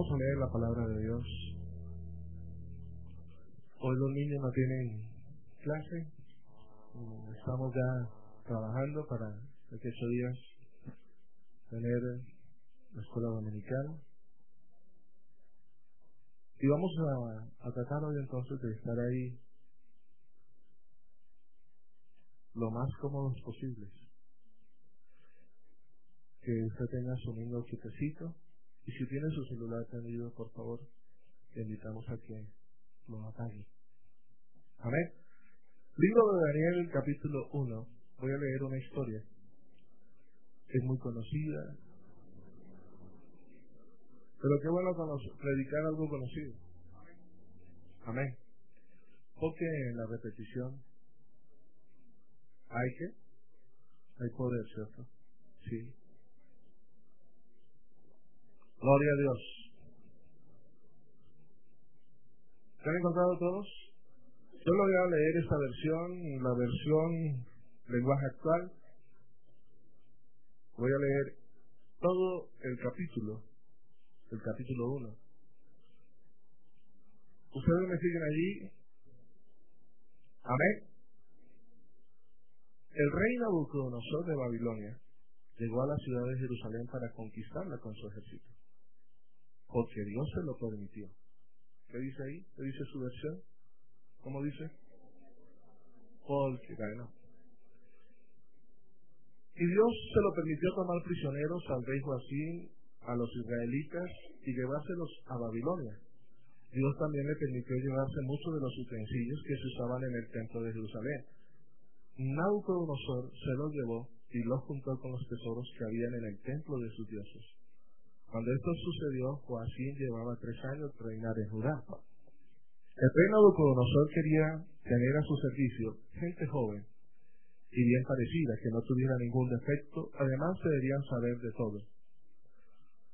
Vamos a leer la palabra de Dios. Hoy los niños no tienen clase. Estamos ya trabajando para que días tener la escuela dominical. Y vamos a, tratar hoy entonces de estar ahí lo más cómodos posibles. Que usted tenga su niño quitecito y si tiene su celular prendido, por favor, le invitamos a que lo apague. Amén. Libro de Daniel, capítulo 1. Voy a leer una historia. Es muy conocida. Pero qué bueno predicar algo conocido. Amén. Porque en la repetición hay que, hay poder, ¿cierto? Sí. Gloria a Dios. ¿Se han encontrado todos? Yo lo voy a leer esta versión, la versión lenguaje actual. Voy a leer todo el capítulo, el capítulo 1. ¿Ustedes me siguen allí? Amén. El rey Nabucodonosor de Babilonia llegó a la ciudad de Jerusalén para conquistarla con su ejército porque Dios se lo permitió. ¿Qué dice ahí? ¿Qué dice su versión? ¿Cómo dice? Porque, bueno. Y Dios se lo permitió tomar prisioneros al rey Joacín, a los israelitas y llevárselos a Babilonia. Dios también le permitió llevarse muchos de los utensilios que se usaban en el templo de Jerusalén. Nabucodonosor se los llevó y los juntó con los tesoros que habían en el templo de sus dioses. Cuando esto sucedió, Joacín llevaba tres años de reinar en Judá. El rey Nabucodonosor quería tener a su servicio gente joven y bien parecida, que no tuviera ningún defecto, además se debían saber de todo.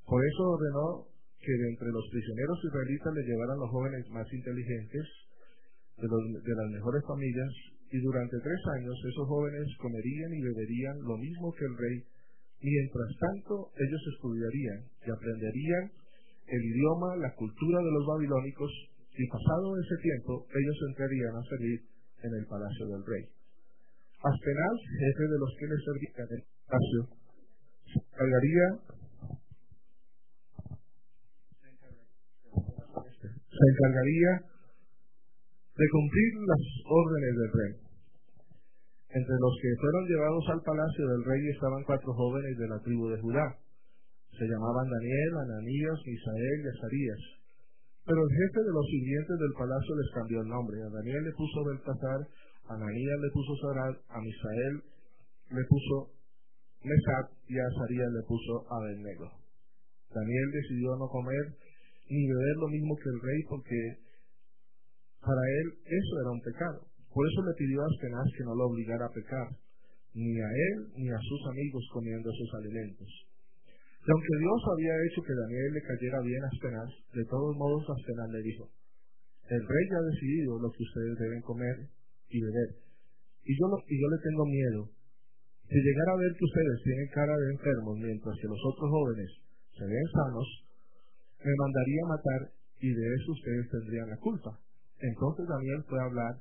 Por eso ordenó que de entre los prisioneros israelitas le llevaran los jóvenes más inteligentes, de, de las mejores familias, y durante tres años esos jóvenes comerían y beberían lo mismo que el rey Mientras tanto, ellos estudiarían y aprenderían el idioma, la cultura de los babilónicos, y pasado ese tiempo, ellos entrarían a servir en el palacio del rey. Aspenaz, jefe de los que le servían el palacio, se encargaría, se encargaría de cumplir las órdenes del rey. Entre los que fueron llevados al palacio del rey estaban cuatro jóvenes de la tribu de Judá. Se llamaban Daniel, Ananías, Misael y Azarías. Pero el jefe de los sirvientes del palacio les cambió el nombre. A Daniel le puso Beltasar, a Ananías le puso Sarat, a Misael le puso Mesat y a Azarías le puso Abednego. Daniel decidió no comer ni beber lo mismo que el rey porque para él eso era un pecado. Por eso le pidió a que no lo obligara a pecar, ni a él ni a sus amigos comiendo sus alimentos. Y aunque Dios había hecho que Daniel le cayera bien a Aspenaz, de todos modos Aspenaz le dijo, el rey ya ha decidido lo que ustedes deben comer y beber, y yo, y yo le tengo miedo. Si llegara a ver que ustedes tienen cara de enfermos mientras que los otros jóvenes se ven sanos, me mandaría matar y de eso ustedes tendrían la culpa. Entonces Daniel fue a hablar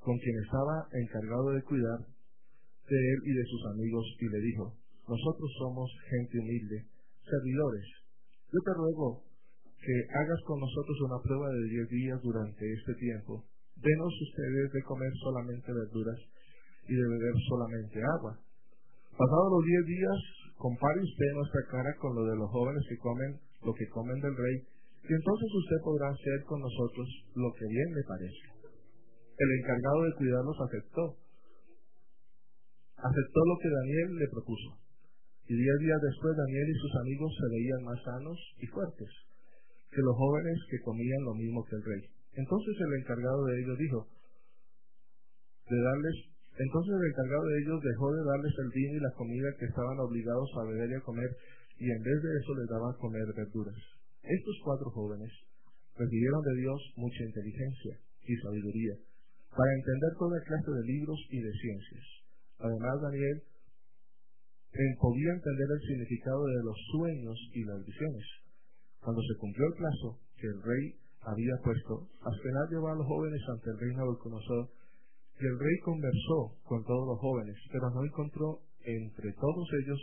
con quien estaba encargado de cuidar de él y de sus amigos, y le dijo, nosotros somos gente humilde, servidores. Yo te ruego que hagas con nosotros una prueba de diez días durante este tiempo. Denos ustedes de comer solamente verduras y de beber solamente agua. Pasados los diez días, compare usted nuestra cara con lo de los jóvenes que comen lo que comen del rey, y entonces usted podrá hacer con nosotros lo que bien le parezca. El encargado de cuidarlos aceptó. Aceptó lo que Daniel le propuso. Y diez días después Daniel y sus amigos se veían más sanos y fuertes que los jóvenes que comían lo mismo que el rey. Entonces el encargado de ellos dijo, de darles, entonces el encargado de ellos dejó de darles el vino y la comida que estaban obligados a beber y a comer, y en vez de eso les daba a comer verduras. Estos cuatro jóvenes recibieron de Dios mucha inteligencia y sabiduría para entender toda clase de libros y de ciencias. Además, Daniel podía entender el significado de los sueños y las visiones. Cuando se cumplió el plazo que el rey había puesto, Aspenaz llevó a los jóvenes ante el rey Nabucodonosor y el rey conversó con todos los jóvenes, pero no encontró entre todos ellos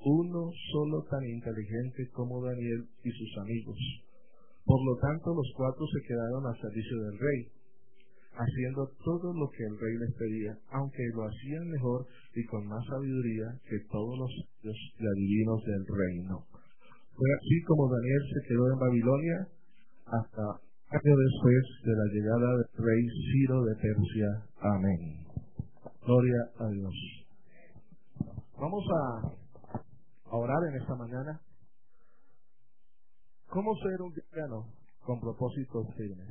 uno solo tan inteligente como Daniel y sus amigos. Por lo tanto, los cuatro se quedaron al servicio del rey, haciendo todo lo que el rey les pedía, aunque lo hacían mejor y con más sabiduría que todos los adivinos del reino. Fue así como Daniel se quedó en Babilonia hasta año después de la llegada del rey Ciro de Persia. Amén. Gloria a Dios. Vamos a orar en esta mañana. ¿Cómo ser un cristiano con propósitos firmes?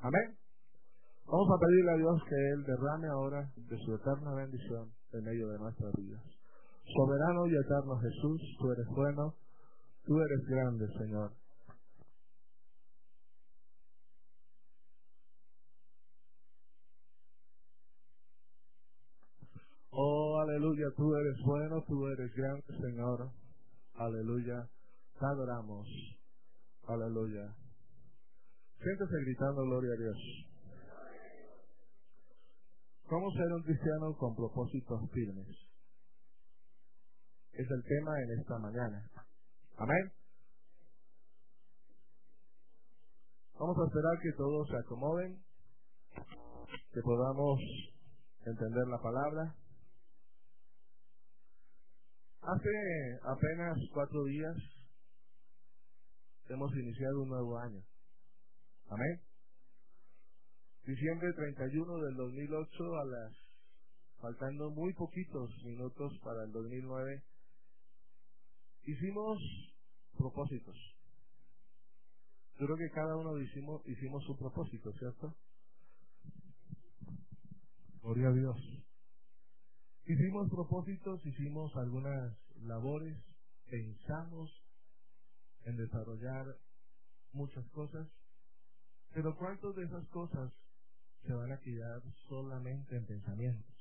Amén. Vamos a pedirle a Dios que Él derrame ahora de su eterna bendición en medio de nuestras vidas. Soberano y eterno Jesús, tú eres bueno, tú eres grande, Señor. Oh, aleluya, tú eres bueno, tú eres grande, Señor. Aleluya, te adoramos. Aleluya. Siéntese gritando gloria a Dios. ¿Cómo ser un cristiano con propósitos firmes? Es el tema en esta mañana. Amén. Vamos a esperar que todos se acomoden, que podamos entender la palabra. Hace apenas cuatro días hemos iniciado un nuevo año. Amén. Diciembre 31 del 2008 a las faltando muy poquitos minutos para el 2009 hicimos propósitos. Yo creo que cada uno hicimos, hicimos su propósito, ¿cierto? Gloria a Dios. Hicimos propósitos, hicimos algunas labores, pensamos en desarrollar muchas cosas, pero ¿cuántas de esas cosas se van a quedar solamente en pensamientos?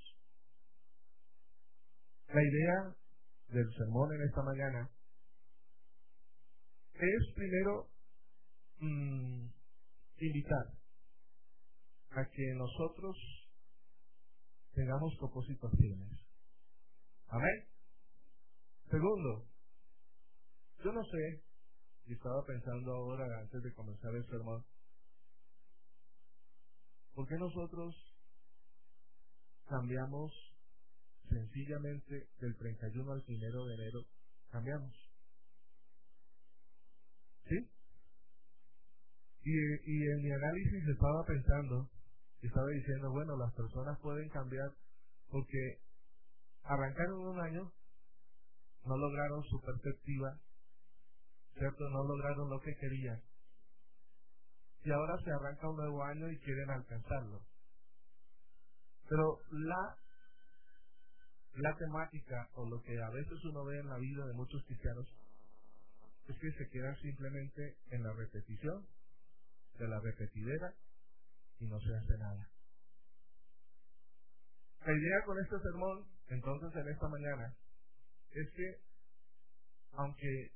La idea del sermón en esta mañana es primero mm, invitar a que nosotros tengamos propósitos firmes. Amén. Segundo, yo no sé, y estaba pensando ahora antes de comenzar el sermón, ¿por qué nosotros cambiamos sencillamente del 31 al 1 de enero? Cambiamos. ¿Sí? Y, y en mi análisis estaba pensando, estaba diciendo, bueno, las personas pueden cambiar porque arrancaron un año, no lograron su perspectiva, ¿cierto? No lograron lo que querían. Y ahora se arranca un nuevo año y quieren alcanzarlo. Pero la, la temática o lo que a veces uno ve en la vida de muchos cristianos es que se queda simplemente en la repetición de la repetidera y no se hace nada. La idea con este sermón, entonces, en esta mañana, es que, aunque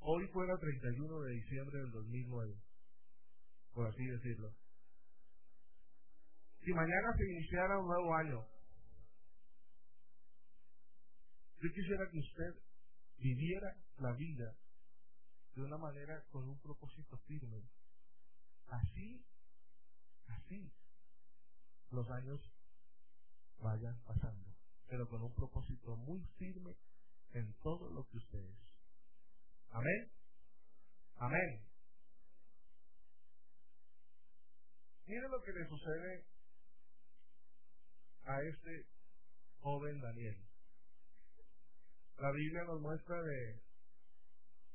hoy fuera 31 de diciembre del 2009, por así decirlo, si mañana se iniciara un nuevo año, yo quisiera que usted viviera la vida de una manera con un propósito firme. Así, así, los años vayan pasando, pero con un propósito muy firme en todo lo que usted es. Amén. Amén. Mire lo que le sucede a este joven Daniel. La Biblia nos muestra de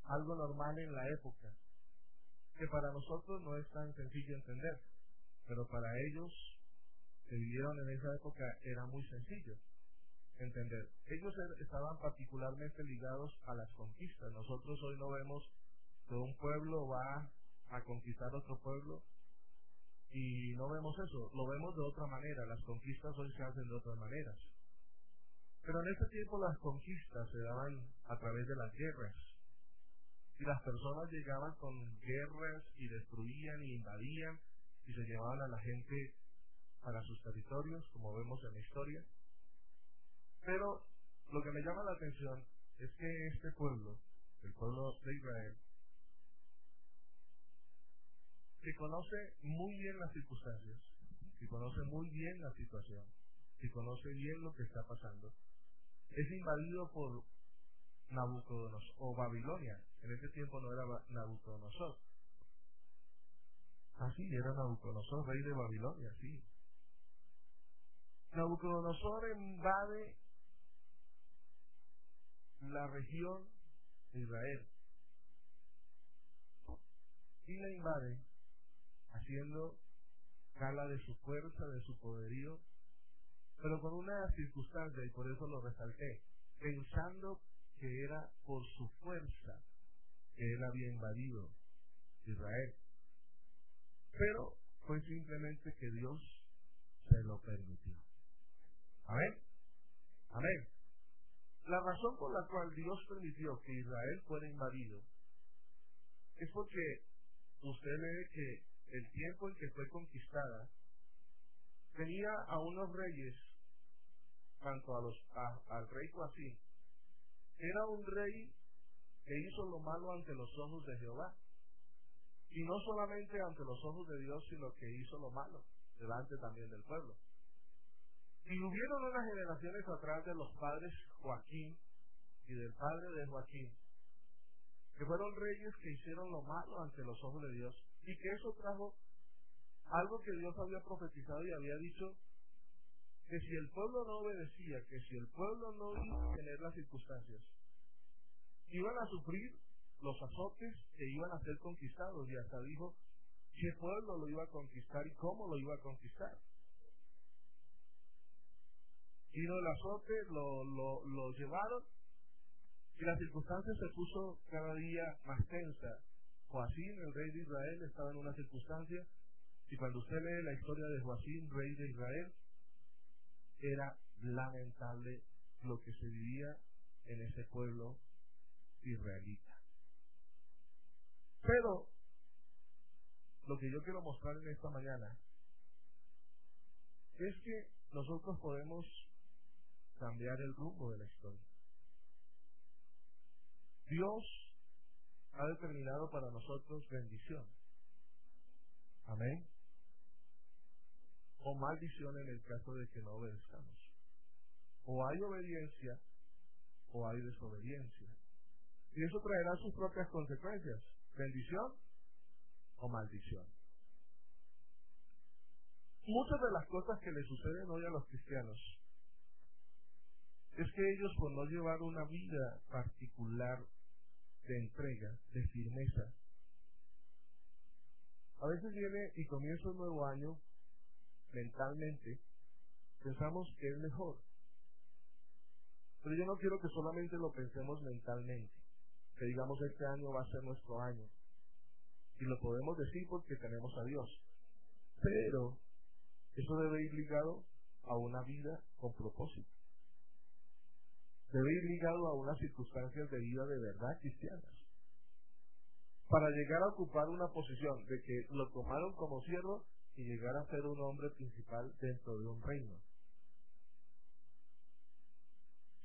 algo normal en la época, que para nosotros no es tan sencillo entender, pero para ellos que vivieron en esa época era muy sencillo entender. Ellos er, estaban particularmente ligados a las conquistas. Nosotros hoy no vemos que un pueblo va a conquistar otro pueblo y no vemos eso, lo vemos de otra manera. Las conquistas hoy se hacen de otras maneras. Pero en ese tiempo las conquistas se daban a través de las guerras. y las personas llegaban con guerras y destruían y invadían y se llevaban a la gente para sus territorios, como vemos en la historia. Pero lo que me llama la atención es que este pueblo, el pueblo de Israel, que conoce muy bien las circunstancias, que conoce muy bien la situación, que conoce bien lo que está pasando, es invadido por Nabucodonosor, o Babilonia. En ese tiempo no era Nabucodonosor. Ah, sí, era Nabucodonosor, rey de Babilonia, sí. Nabucodonosor invade la región de Israel y la invade haciendo gala de su fuerza, de su poderío, pero con una circunstancia, y por eso lo resalté, pensando que era por su fuerza que él había invadido Israel. Pero fue simplemente que Dios se lo permitió. Amén. Amén. La razón por la cual Dios permitió que Israel fuera invadido es porque usted lee que el tiempo en que fue conquistada tenía a unos reyes, tanto a los al rey Joacín era un rey que hizo lo malo ante los ojos de Jehová. Y no solamente ante los ojos de Dios, sino que hizo lo malo delante también del pueblo. Y hubieron unas generaciones atrás de los padres Joaquín y del padre de Joaquín, que fueron reyes que hicieron lo malo ante los ojos de Dios, y que eso trajo algo que Dios había profetizado y había dicho que si el pueblo no obedecía, que si el pueblo no iba a tener las circunstancias, iban a sufrir los azotes que iban a ser conquistados. Y hasta dijo qué pueblo lo iba a conquistar y cómo lo iba a conquistar. Y el azote, lo, lo, lo llevaron y la circunstancia se puso cada día más tensa. Joacín, el rey de Israel, estaba en una circunstancia y cuando usted lee la historia de Joacín, rey de Israel, era lamentable lo que se vivía en ese pueblo israelita. Pero lo que yo quiero mostrar en esta mañana es que nosotros podemos cambiar el rumbo de la historia. Dios ha determinado para nosotros bendición. Amén o maldición en el caso de que no obedezcamos. O hay obediencia o hay desobediencia. Y eso traerá sus propias consecuencias, bendición o maldición. Muchas de las cosas que le suceden hoy a los cristianos es que ellos por no llevar una vida particular de entrega, de firmeza, a veces viene y comienza un nuevo año mentalmente, pensamos que es mejor. Pero yo no quiero que solamente lo pensemos mentalmente, que digamos este año va a ser nuestro año. Y lo podemos decir porque tenemos a Dios. Pero eso debe ir ligado a una vida con propósito. Debe ir ligado a unas circunstancias de vida de verdad cristianas. Para llegar a ocupar una posición de que lo tomaron como siervo y llegar a ser un hombre principal dentro de un reino.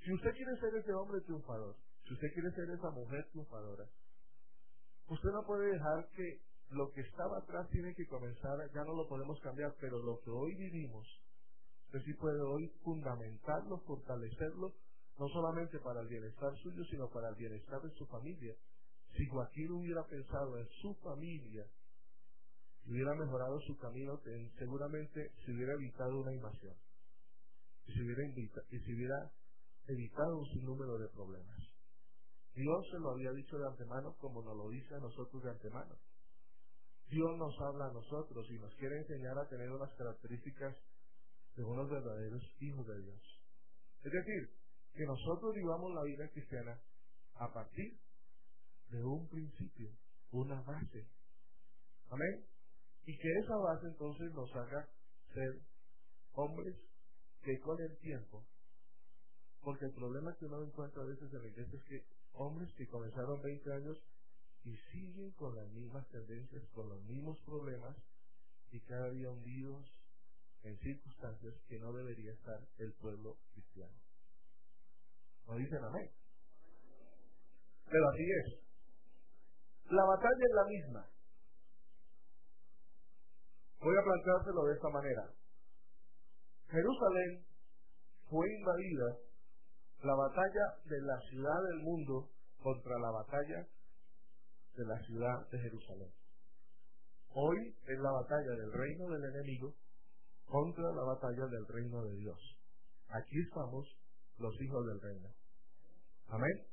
Si usted quiere ser ese hombre triunfador, si usted quiere ser esa mujer triunfadora, usted no puede dejar que lo que estaba atrás tiene que comenzar, ya no lo podemos cambiar, pero lo que hoy vivimos, usted sí puede hoy fundamentarlo, fortalecerlo, no solamente para el bienestar suyo, sino para el bienestar de su familia. Si Joaquín hubiera pensado en su familia, hubiera mejorado su camino, seguramente se hubiera evitado una invasión. Y se hubiera, y se hubiera evitado un sinnúmero de problemas. Dios se lo había dicho de antemano como nos lo dice a nosotros de antemano. Dios nos habla a nosotros y nos quiere enseñar a tener unas características de unos verdaderos hijos de Dios. Es decir, que nosotros vivamos la vida cristiana a partir de un principio, una base. Amén y que esa base entonces nos haga ser hombres que con el tiempo, porque el problema que uno encuentra a veces en la iglesia es que hombres que comenzaron 20 años y siguen con las mismas tendencias, con los mismos problemas y cada día hundidos en circunstancias que no debería estar el pueblo cristiano. ¿No dicen amén? Pero así es. La batalla es la misma. Voy a planteárselo de esta manera. Jerusalén fue invadida la batalla de la ciudad del mundo contra la batalla de la ciudad de Jerusalén. Hoy es la batalla del reino del enemigo contra la batalla del reino de Dios. Aquí estamos los hijos del reino. Amén.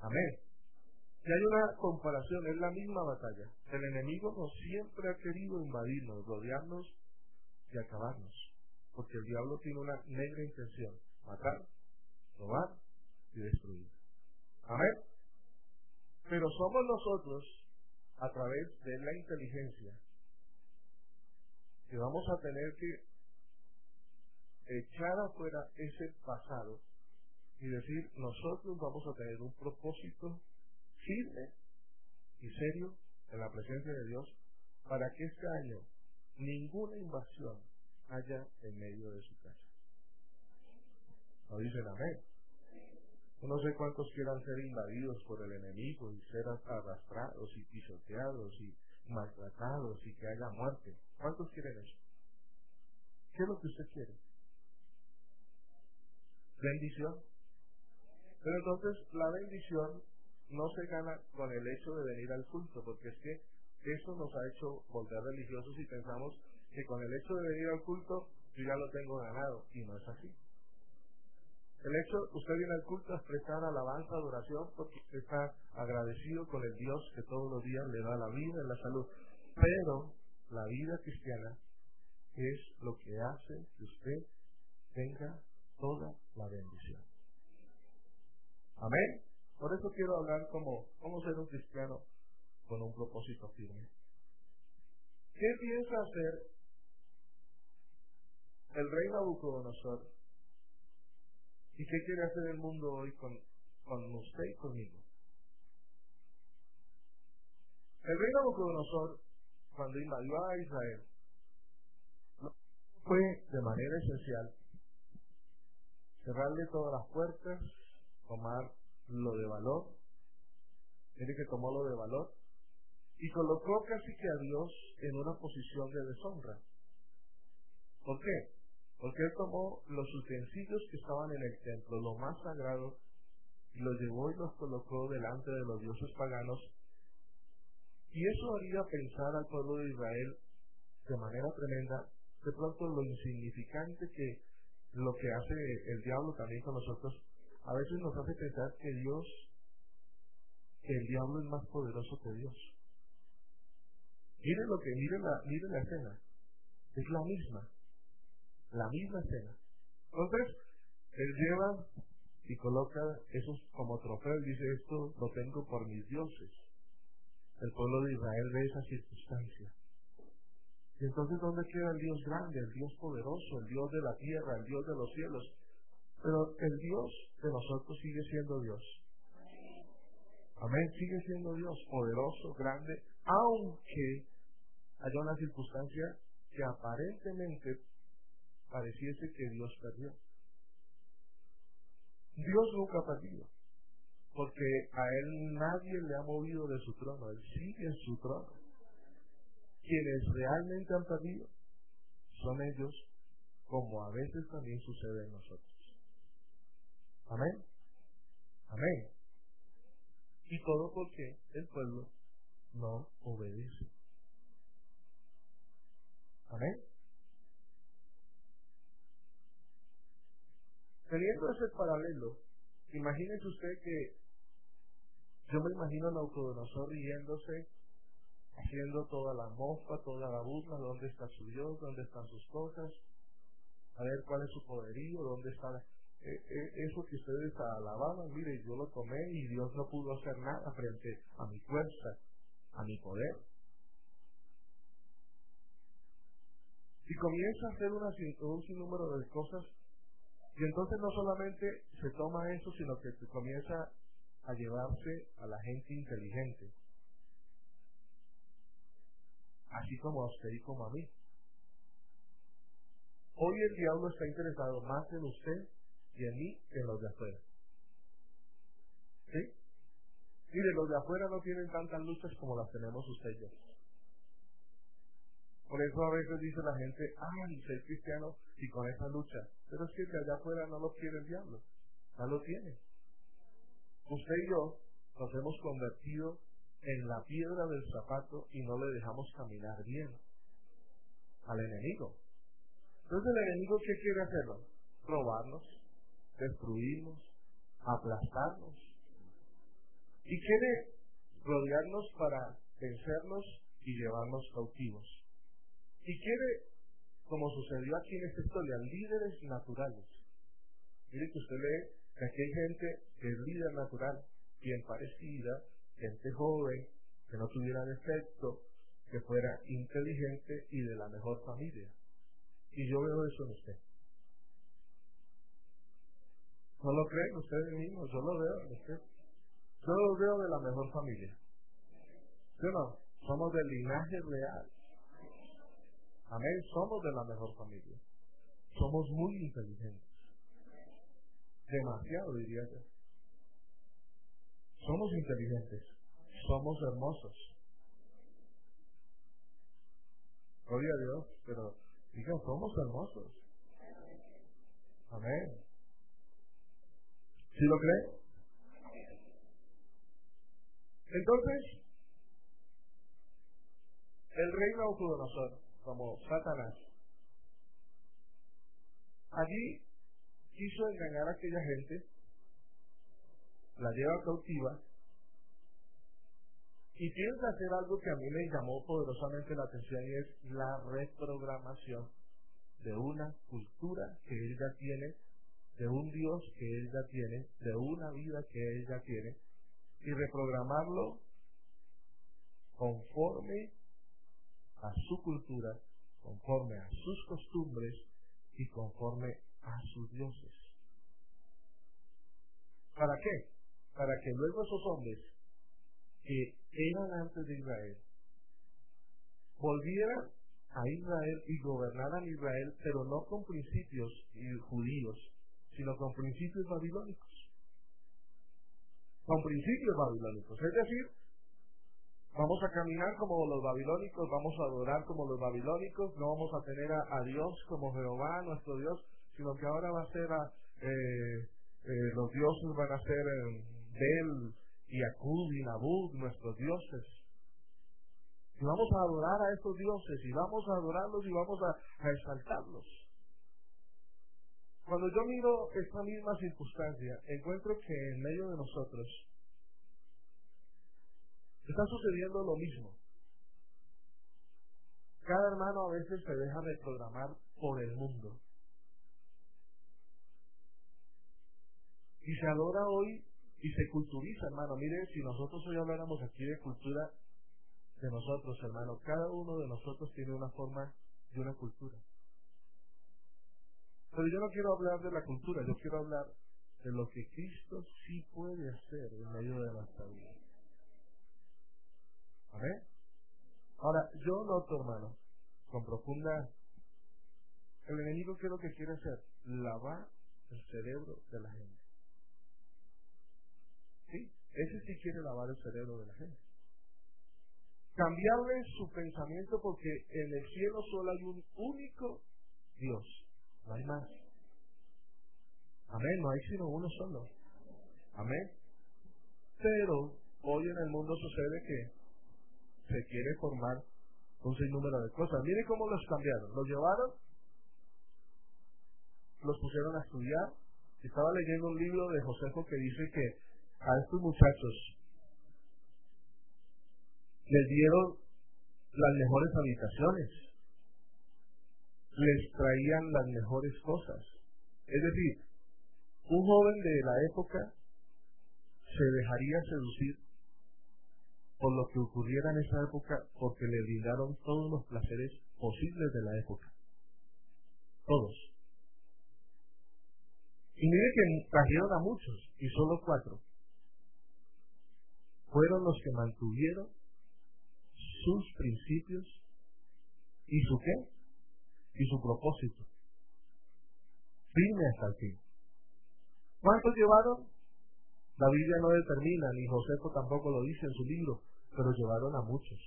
Amén. Y hay una comparación, es la misma batalla. El enemigo no siempre ha querido invadirnos, rodearnos y acabarnos. Porque el diablo tiene una negra intención, matar, robar y destruir. Amén. Pero somos nosotros, a través de la inteligencia, que vamos a tener que echar afuera ese pasado y decir, nosotros vamos a tener un propósito firme y serio en la presencia de Dios para que este año ninguna invasión haya en medio de su casa. ¿No dicen amén? no sé cuántos quieran ser invadidos por el enemigo y ser arrastrados y pisoteados y maltratados y que haya muerte. ¿Cuántos quieren eso? ¿Qué es lo que usted quiere? Bendición. Pero entonces la bendición no se gana con el hecho de venir al culto, porque es que eso nos ha hecho volver religiosos y pensamos que con el hecho de venir al culto yo ya lo tengo ganado, y no es así. El hecho, usted viene al culto a expresar alabanza, adoración, porque está agradecido con el Dios que todos los días le da la vida y la salud. Pero la vida cristiana es lo que hace que usted tenga toda la bendición. Amén. Por eso quiero hablar como cómo ser un cristiano con un propósito firme. ¿Qué piensa hacer el rey Nabucodonosor ¿Y qué quiere hacer el mundo hoy con, con usted y conmigo? El rey Nabucodonosor, cuando invadió a Israel, fue de manera esencial cerrarle todas las puertas, tomar lo de valor, tiene que tomó lo de valor, y colocó casi que a Dios en una posición de deshonra. ¿Por qué? Porque él tomó los utensilios que estaban en el templo, lo más sagrado, y los llevó y los colocó delante de los dioses paganos. Y eso haría pensar al pueblo de Israel de manera tremenda, de pronto lo insignificante que lo que hace el diablo también con nosotros, a veces nos hace pensar que Dios, que el diablo es más poderoso que Dios. Miren lo que, miren la, miren la escena. Es la misma la misma escena. Entonces, él lleva y coloca eso como trofeo y dice, esto lo tengo por mis dioses. El pueblo de Israel ve esa circunstancia. Y entonces, ¿dónde queda el Dios grande, el Dios poderoso, el Dios de la tierra, el Dios de los cielos? Pero el Dios de nosotros sigue siendo Dios. Amén, sigue siendo Dios, poderoso, grande, aunque haya una circunstancia que aparentemente pareciese que Dios perdió. Dios nunca ha perdido, porque a Él nadie le ha movido de su trono, Él sigue en su trono. Quienes realmente han perdido son ellos, como a veces también sucede en nosotros. Amén. Amén. Y todo porque el pueblo no obedece. Amén. Teniendo ese paralelo, imagínese usted que yo me imagino a Naucodonosor riéndose, haciendo toda la mofa, toda la burla, dónde está su Dios, dónde están sus cosas, a ver cuál es su poderío, dónde está eh, eh, eso que ustedes alababan, mire, yo lo tomé y Dios no pudo hacer nada frente a mi fuerza, a mi poder. Y comienza a hacer una, un sinnúmero de cosas. Y entonces no solamente se toma eso, sino que comienza a llevarse a la gente inteligente. Así como a usted y como a mí. Hoy el diablo está interesado más en usted y en mí que en los de afuera. ¿Sí? Mire, los de afuera no tienen tantas luchas como las tenemos usted yo. Por eso a veces dice la gente, ay, soy cristiano y con esa lucha. Pero es que de allá afuera no lo quiere el diablo. No lo tiene. Usted y yo nos hemos convertido en la piedra del zapato y no le dejamos caminar bien al enemigo. Entonces el enemigo, ¿qué quiere hacerlo? Robarnos, destruirnos, aplastarnos. Y quiere rodearnos para vencernos y llevarnos cautivos. Y quiere, como sucedió aquí en esta historia, líderes naturales. Mire que usted lee que aquí hay gente que es líder natural, bien parecida, gente joven, que no tuviera defecto, que fuera inteligente y de la mejor familia. Y yo veo eso en usted. ¿No lo creen ustedes mismos? Yo lo veo en usted. Yo lo veo de la mejor familia. ¿Sí no? Somos del linaje real. Amén. Somos de la mejor familia. Somos muy inteligentes. Demasiado, diría yo. Somos inteligentes. Somos hermosos. Gloria a Dios, pero digan, somos hermosos. Amén. ¿Sí lo creen? Entonces, el rey Nabucodonosor como Satanás. Allí quiso engañar a aquella gente, la lleva cautiva y piensa hacer algo que a mí me llamó poderosamente la atención y es la reprogramación de una cultura que él ya tiene, de un Dios que él ya tiene, de una vida que él ya tiene, y reprogramarlo conforme a su cultura, conforme a sus costumbres y conforme a sus dioses. ¿Para qué? Para que luego esos hombres que eran antes de Israel volvieran a Israel y gobernaran Israel, pero no con principios judíos, sino con principios babilónicos. Con principios babilónicos. Es decir, Vamos a caminar como los babilónicos, vamos a adorar como los babilónicos, no vamos a tener a, Dios como Jehová, nuestro Dios, sino que ahora va a ser a, eh, eh, los dioses van a ser Bel y Acud y Nabud, nuestros dioses. Y vamos a adorar a estos dioses, y vamos a adorarlos y vamos a, a exaltarlos. Cuando yo miro esta misma circunstancia, encuentro que en medio de nosotros Está sucediendo lo mismo. Cada hermano a veces se deja reprogramar por el mundo. Y se adora hoy y se culturiza, hermano. Mire, si nosotros hoy habláramos aquí de cultura de nosotros, hermano, cada uno de nosotros tiene una forma de una cultura. Pero yo no quiero hablar de la cultura, yo quiero hablar de lo que Cristo sí puede hacer en medio de nuestra vida. Amén. Ahora, yo noto, hermano, con profunda... El enemigo, ¿qué es lo que quiere hacer? Lavar el cerebro de la gente. ¿Sí? Ese sí quiere lavar el cerebro de la gente. Cambiarle su pensamiento porque en el cielo solo hay un único Dios. No hay más. Amén. No hay sino uno solo. Amén. Pero hoy en el mundo sucede que se quiere formar un sinnúmero de cosas. Mire cómo los cambiaron. Los llevaron, los pusieron a estudiar. Estaba leyendo un libro de Josefo que dice que a estos muchachos les dieron las mejores habitaciones, les traían las mejores cosas. Es decir, un joven de la época se dejaría seducir por lo que ocurriera en esa época porque le brindaron todos los placeres posibles de la época. Todos. Y mire que trajeron a muchos y solo cuatro fueron los que mantuvieron sus principios ¿Y su qué? Y su propósito. Firme hasta el fin. ¿Cuántos llevaron? La Biblia no determina, ni Josefo tampoco lo dice en su libro, pero llevaron a muchos.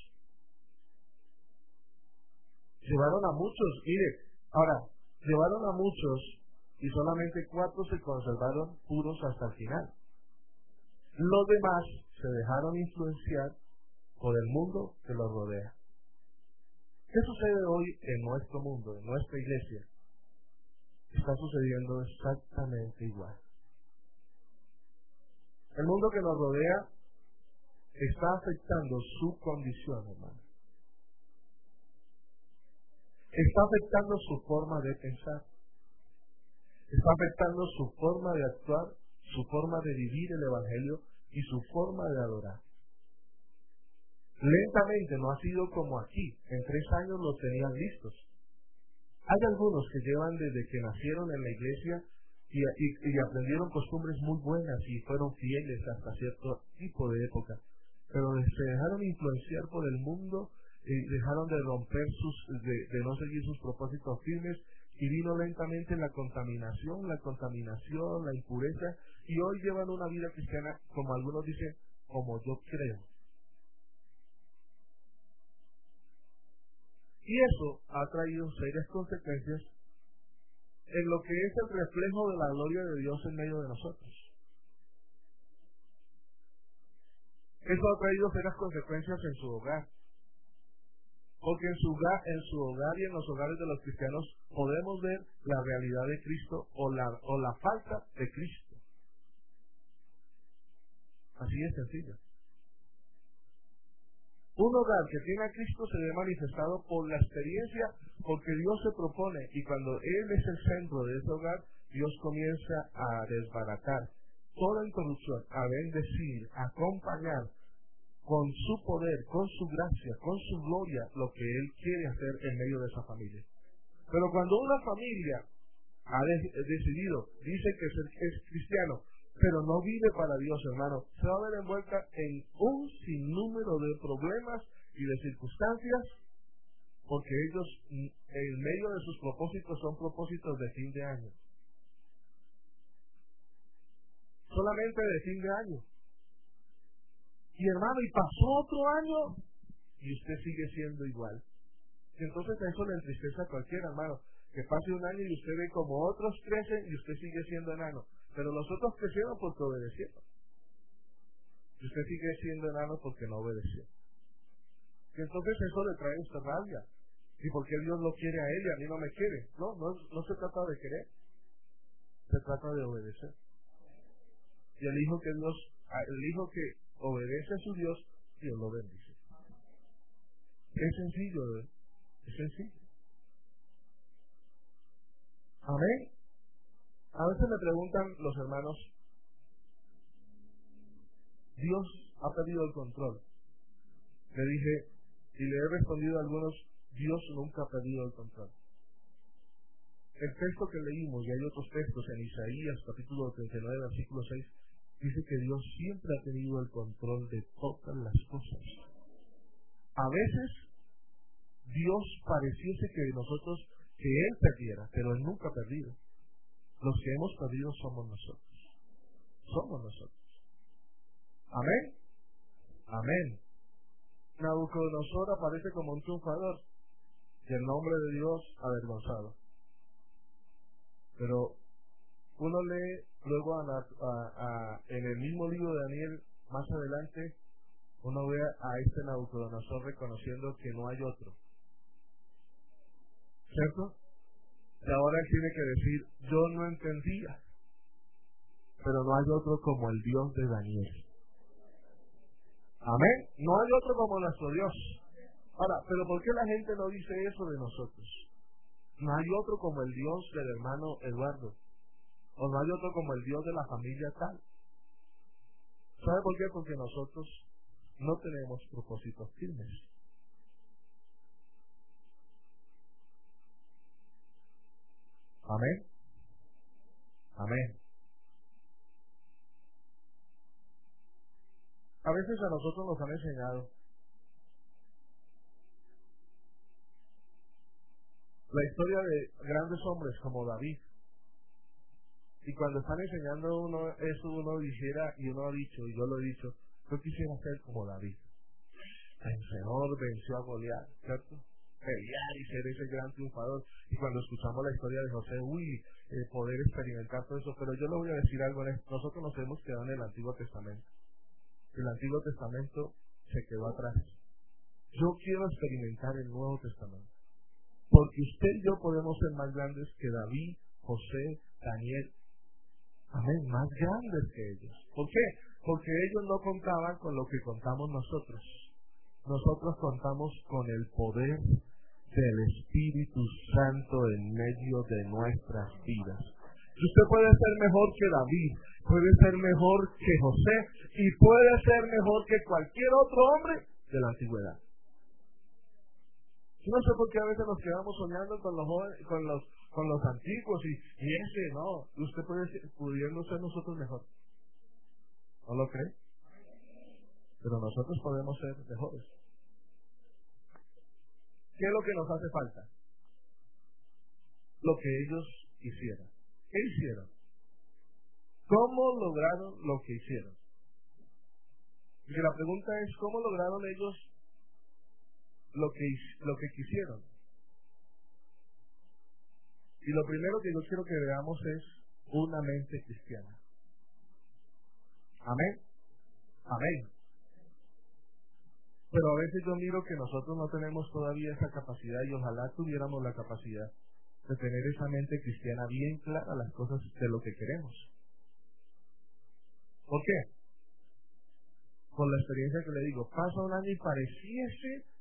Llevaron a muchos, mire, ahora, llevaron a muchos y solamente cuatro se conservaron puros hasta el final. Los demás se dejaron influenciar por el mundo que los rodea. ¿Qué sucede hoy en nuestro mundo, en nuestra iglesia? Está sucediendo exactamente igual. El mundo que nos rodea está afectando su condición, hermano. Está afectando su forma de pensar. Está afectando su forma de actuar, su forma de vivir el Evangelio y su forma de adorar. Lentamente no ha sido como aquí. En tres años los tenían listos. Hay algunos que llevan desde que nacieron en la iglesia y, aprendieron costumbres muy buenas y fueron fieles hasta cierto tipo de época, pero se dejaron influenciar por el mundo y dejaron de romper sus, de, no seguir sus propósitos firmes y vino lentamente la contaminación, la contaminación, la impureza y hoy llevan una vida cristiana, como algunos dicen, como yo creo. Y eso ha traído serias consecuencias en lo que es el reflejo de la gloria de Dios en medio de nosotros. Eso ha traído serias consecuencias en su hogar. Porque en su, hogar, en su hogar y en los hogares de los cristianos podemos ver la realidad de Cristo o la, o la falta de Cristo. Así es sencillo. Un hogar que tiene a Cristo se ve manifestado por la experiencia, porque Dios se propone y cuando Él es el centro de ese hogar, Dios comienza a desbaratar toda interrupción, a bendecir, a acompañar con su poder, con su gracia, con su gloria, lo que Él quiere hacer en medio de esa familia. Pero cuando una familia ha decidido, dice que es cristiano, pero no vive para Dios, hermano. Se va a ver envuelta en un sinnúmero de problemas y de circunstancias, porque ellos, en medio de sus propósitos, son propósitos de fin de año. Solamente de fin de año. Y hermano, y pasó otro año y usted sigue siendo igual. entonces eso le entristece a cualquier hermano. Que pase un año y usted ve como otros crecen y usted sigue siendo enano. Pero los otros crecieron porque obedecieron. Y usted sigue siendo enano porque no obedeció. Entonces eso le trae esta rabia. ¿Y por qué Dios lo quiere a él y a mí no me quiere? No, no, no se trata de querer. Se trata de obedecer. Y el hijo que Dios, el hijo que obedece a su Dios, Dios lo bendice. Es sencillo. Es sencillo. Amén. A veces me preguntan los hermanos, Dios ha perdido el control. Le dije, y le he respondido a algunos, Dios nunca ha perdido el control. El texto que leímos, y hay otros textos en Isaías capítulo 39, versículo 6, dice que Dios siempre ha tenido el control de todas las cosas. A veces Dios pareciese que nosotros, que Él perdiera, pero Él nunca ha perdido. Los que hemos perdido somos nosotros. Somos nosotros. Amén. Amén. Nabucodonosor aparece como un triunfador y el nombre de Dios avergonzado. Pero uno lee luego a, en el mismo libro de Daniel, más adelante, uno ve a este Nabucodonosor reconociendo que no hay otro. ¿Cierto? Y ahora él tiene que decir, yo no entendía, pero no hay otro como el Dios de Daniel. Amén. No hay otro como nuestro Dios. Ahora, pero ¿por qué la gente no dice eso de nosotros? No hay otro como el Dios del hermano Eduardo. O no hay otro como el Dios de la familia tal. ¿Sabe por qué? Porque nosotros no tenemos propósitos firmes. Amén. Amén. A veces a nosotros nos han enseñado la historia de grandes hombres como David. Y cuando están enseñando uno eso, uno dijera, y uno ha dicho, y yo lo he dicho, yo quisiera ser como David. El Señor venció a Goliat, ¿cierto? Pelear y ser ese gran triunfador. Y cuando escuchamos la historia de José, uy, eh, poder experimentar todo eso. Pero yo le voy a decir algo, nosotros nos hemos quedado en el Antiguo Testamento. El Antiguo Testamento se quedó atrás. Yo quiero experimentar el Nuevo Testamento. Porque usted y yo podemos ser más grandes que David, José, Daniel. Amén, más grandes que ellos. ¿Por qué? Porque ellos no contaban con lo que contamos nosotros. Nosotros contamos con el poder del Espíritu Santo en medio de nuestras vidas. Usted puede ser mejor que David, puede ser mejor que José y puede ser mejor que cualquier otro hombre de la antigüedad. Yo no sé por qué a veces nos quedamos soñando con los con los, con los antiguos y, y ese, no, usted puede ser, pudiendo ser nosotros mejor. ¿No lo cree? Pero nosotros podemos ser mejores. ¿Qué es lo que nos hace falta? Lo que ellos hicieron. ¿Qué hicieron? ¿Cómo lograron lo que hicieron? Y la pregunta es, ¿cómo lograron ellos lo que, lo que quisieron. Y lo primero que yo quiero que veamos es una mente cristiana. Amén. Amén. Pero a veces yo miro que nosotros no tenemos todavía esa capacidad y ojalá tuviéramos la capacidad de tener esa mente cristiana bien clara las cosas de lo que queremos. ¿Por qué? Por la experiencia que le digo, pasa un año y pareciese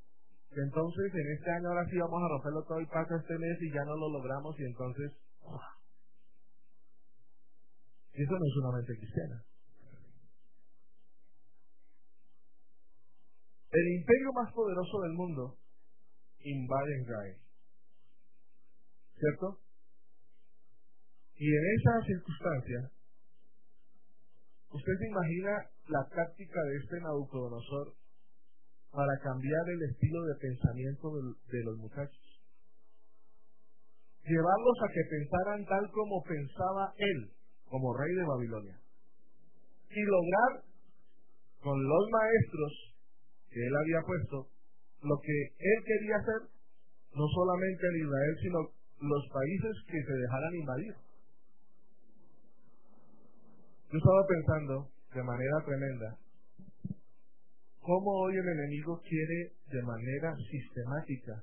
entonces, en este año ahora sí vamos a romperlo todo y pasa este mes y ya no lo logramos y entonces... Eso no es una mente cristiana. El imperio más poderoso del mundo invade Israel. ¿Cierto? Y en esa circunstancia, usted se imagina la táctica de este Nabucodonosor para cambiar el estilo de pensamiento de, los muchachos. Llevarlos a que pensaran tal como pensaba él, como rey de Babilonia. Y lograr con los maestros que él había puesto lo que él quería hacer, no solamente en Israel, sino los países que se dejaran invadir. Yo estaba pensando de manera tremenda cómo hoy el enemigo quiere de manera sistemática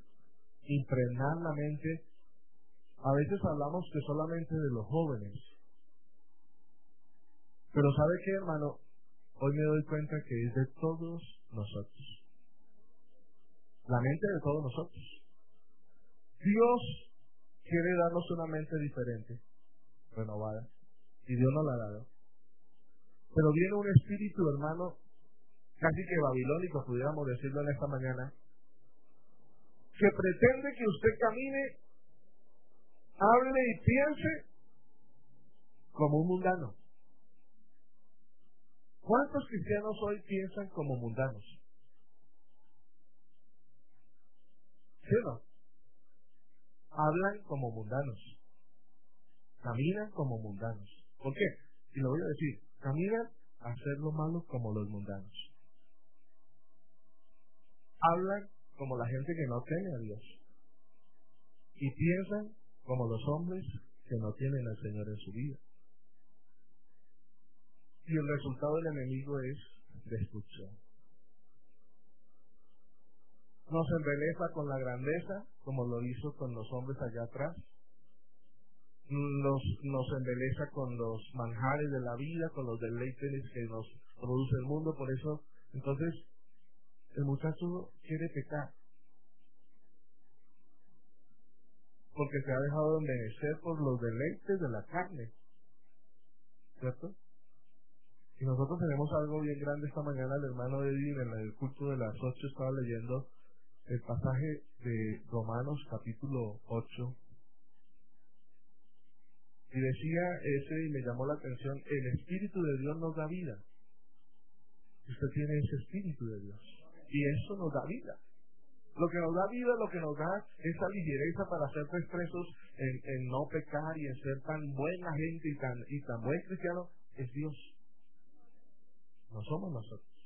impregnar la mente. A veces hablamos que solamente de los jóvenes. Pero ¿sabe qué, hermano? Hoy me doy cuenta que es de todos nosotros. La mente de todos nosotros. Dios quiere darnos una mente diferente, renovada. Y Dios nos la ha dado. Pero viene un espíritu, hermano, casi que babilónico, pudiéramos decirlo en esta mañana, que pretende que usted camine, hable y piense como un mundano. ¿Cuántos cristianos hoy piensan como mundanos? ¿Sí o no? Hablan como mundanos. Caminan como mundanos. ¿Por qué? Y lo voy a decir, caminan a hacer lo malo como los mundanos hablan como la gente que no teme a Dios y piensan como los hombres que no tienen al Señor en su vida. Y el resultado del enemigo es destrucción. Nos embeleza con la grandeza, como lo hizo con los hombres allá atrás. Nos, nos embeleza con los manjares de la vida, con los deleites que nos produce el mundo. Por eso, entonces, el muchacho quiere pecar. Porque se ha dejado de envejecer por los deleites de la carne. ¿Cierto? Y nosotros tenemos algo bien grande esta mañana. El hermano Edwin en el culto de las 8 estaba leyendo el pasaje de Romanos capítulo 8. Y decía ese, y me llamó la atención, el Espíritu de Dios nos da vida. Usted tiene ese Espíritu de Dios y eso nos da vida. Lo que nos da vida, lo que nos da esa ligereza para ser expresos en, en, no pecar y en ser tan buena gente y tan, y tan buen cristiano, es Dios. No somos nosotros.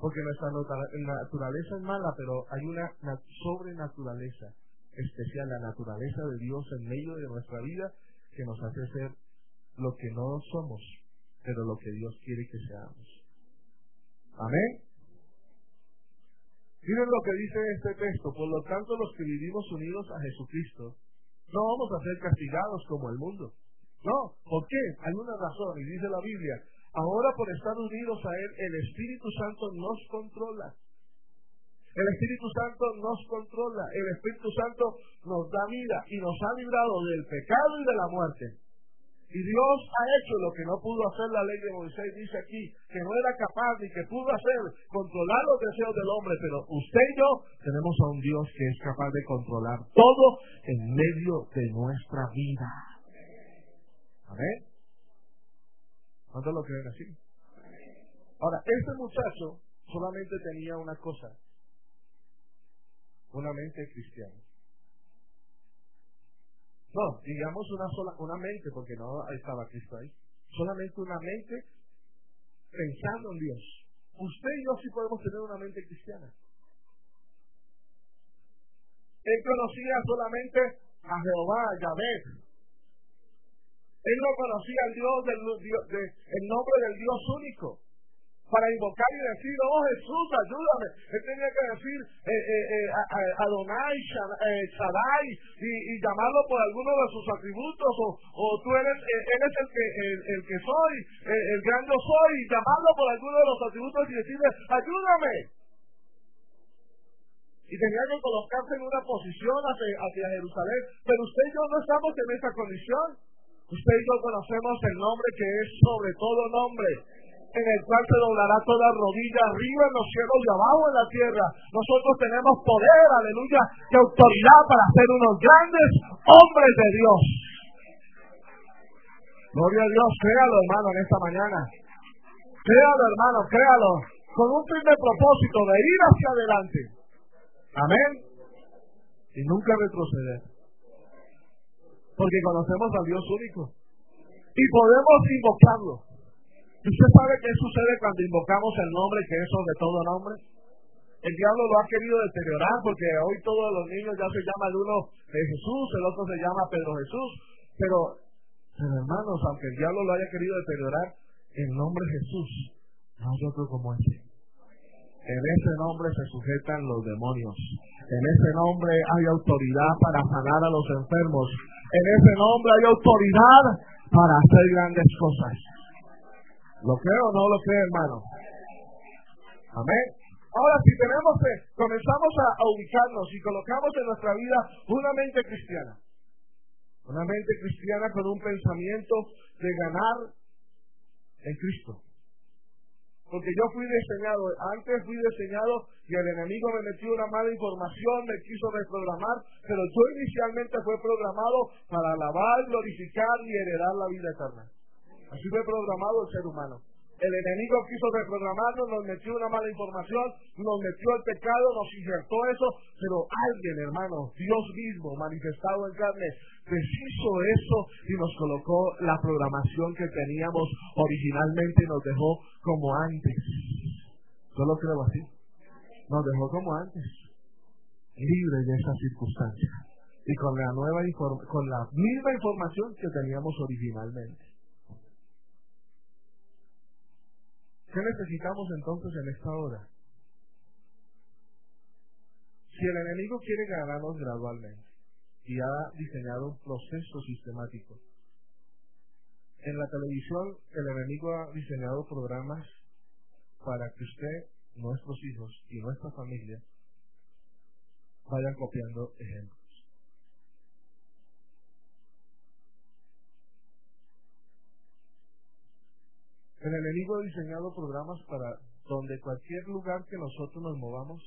Porque nuestra naturaleza es mala, pero hay una sobrenaturaleza especial, la naturaleza de Dios en medio de nuestra vida que nos hace ser lo que no somos, pero lo que Dios quiere que seamos. Amén. Miren lo que dice este texto. Por lo tanto, los que vivimos unidos a Jesucristo, no vamos a ser castigados como el mundo. No, ¿por qué? Hay una razón, y dice la Biblia, ahora por estar unidos a Él, el Espíritu Santo nos controla. El Espíritu Santo nos controla, el Espíritu Santo nos da vida y nos ha librado del pecado y de la muerte. Y Dios ha hecho lo que no pudo hacer la ley de Moisés, dice aquí, que no era capaz ni que pudo hacer, controlar los deseos del hombre, pero usted y yo tenemos a un Dios que es capaz de controlar todo en medio de nuestra vida. Amén. ¿Cuántos lo creen así? Ahora, este muchacho solamente tenía una cosa, una mente cristiana. No, digamos una sola, una mente, porque no estaba Cristo ahí. Solamente una mente pensando en Dios. Usted y yo sí podemos tener una mente cristiana. Él conocía solamente a Jehová, a Yahvé. Él no conocía al Dios, del, el nombre del Dios único para invocar y decir, oh Jesús, ayúdame. Él tenía que decir eh, eh, eh, Adonai, Shaddai, y, llamarlo por alguno de sus atributos, o, tú eres, él es el que, el, que soy, el gran yo soy, y llamarlo por alguno de los atributos y decirle, ayúdame. Y tenía que colocarse en una posición hacia, hacia Jerusalén, pero usted y yo no estamos en esa condición. Usted y yo conocemos el nombre que es sobre todo nombre en el cual se doblará toda rodilla arriba en los cielos y abajo en la tierra. Nosotros tenemos poder, aleluya, y autoridad para ser unos grandes hombres de Dios. Gloria a Dios, créalo hermano en esta mañana. Créalo hermano, créalo. Con un firme propósito de ir hacia adelante. Amén. Y nunca retroceder. Porque conocemos al Dios único. Y podemos invocarlo. ¿Usted sabe qué sucede cuando invocamos el nombre que es sobre todo nombre? El diablo lo ha querido deteriorar porque hoy todos los niños ya se llama el uno de Jesús, el otro se llama Pedro Jesús. Pero, hermanos, aunque el diablo lo haya querido deteriorar, el nombre Jesús no hay otro como ese. En ese nombre se sujetan los demonios. En ese nombre hay autoridad para sanar a los enfermos. En ese nombre hay autoridad para hacer grandes cosas. ¿Lo creo o no lo creo, hermano? Amén. Ahora, si tenemos, fe, comenzamos a, ubicarnos y colocamos en nuestra vida una mente cristiana, una mente cristiana con un pensamiento de ganar en Cristo. Porque yo fui diseñado, antes fui diseñado y el enemigo me metió una mala información, me quiso reprogramar, pero yo inicialmente fue programado para alabar, glorificar y heredar la vida eterna. Así fue programado el ser humano. El enemigo quiso reprogramarnos, nos metió una mala información, nos metió el pecado, nos injertó eso, pero alguien, hermano, Dios mismo, manifestado en carne, deshizo eso y nos colocó la programación que teníamos originalmente y nos dejó como antes. Yo lo creo así. Nos dejó como antes, libres de esa circunstancia y con la nueva con la misma información que teníamos originalmente. ¿Qué necesitamos entonces en esta hora? Si el enemigo quiere ganarnos gradualmente y ha diseñado un proceso sistemático, en la televisión el enemigo ha diseñado programas para que usted, nuestros hijos y nuestra familia vayan copiando ejemplos. El enemigo ha diseñado programas para donde cualquier lugar que nosotros nos movamos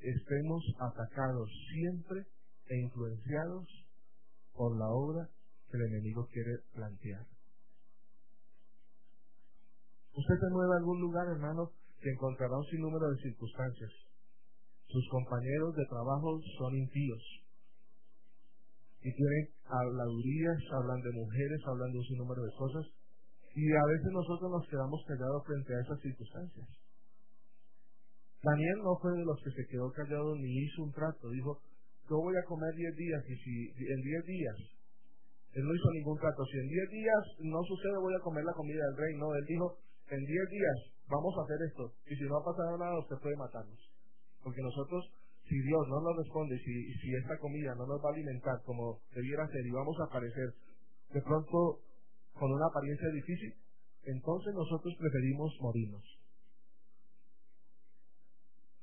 estemos atacados siempre e influenciados por la obra que el enemigo quiere plantear. Usted se mueve a algún lugar, hermano, que encontrará un sinnúmero de circunstancias. sus compañeros de trabajo son impíos. Y tienen habladurías, hablan de mujeres, hablan de un sinnúmero de cosas. Y a veces nosotros nos quedamos callados frente a esas circunstancias. Daniel no fue de los que se quedó callado ni hizo un trato. Dijo, yo voy a comer 10 días y si en 10 días, él no hizo ningún trato, si en 10 días no sucede voy a comer la comida del rey, no, él dijo, en 10 días vamos a hacer esto y si no ha pasado nada usted puede matarnos. Porque nosotros, si Dios no nos responde, si, si esta comida no nos va a alimentar como debiera ser y vamos a aparecer de pronto con una apariencia difícil, entonces nosotros preferimos morirnos.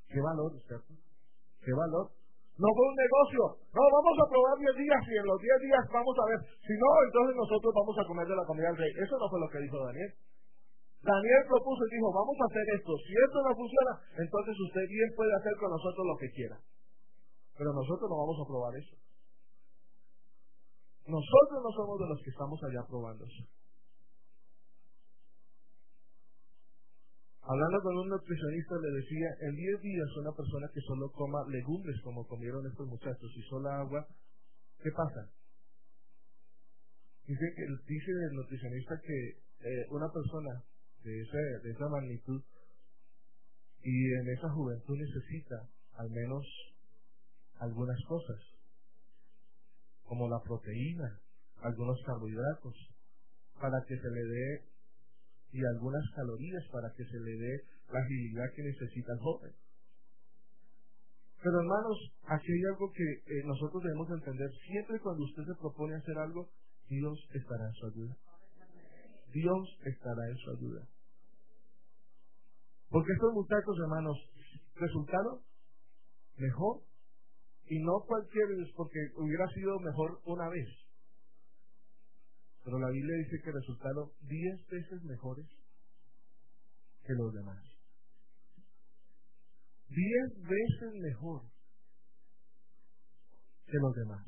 ¿Qué valor, cierto? ¿Qué valor? No fue un negocio. No, vamos a probar 10 días y en los 10 días vamos a ver. Si no, entonces nosotros vamos a comer de la comida del rey. Eso no fue lo que dijo Daniel. Daniel propuso y dijo, vamos a hacer esto. Si esto no funciona, entonces usted bien puede hacer con nosotros lo que quiera. Pero nosotros no vamos a probar eso. Nosotros no somos de los que estamos allá probando eso. Hablando con un nutricionista le decía, en 10 días una persona que solo coma legumbres como comieron estos muchachos y solo agua, ¿qué pasa? Dice, que, dice el nutricionista que eh, una persona de esa, de esa magnitud y en esa juventud necesita al menos algunas cosas, como la proteína, algunos carbohidratos, para que se le dé y algunas calorías para que se le dé la agilidad que necesita el joven. Pero hermanos, aquí hay algo que eh, nosotros debemos entender. Siempre cuando usted se propone hacer algo, Dios estará en su ayuda. Dios estará en su ayuda. Porque estos muchachos, hermanos, resultaron mejor. Y no cualquier, porque hubiera sido mejor una vez. Pero la Biblia dice que resultaron diez veces mejores que los demás. Diez veces mejor que los demás.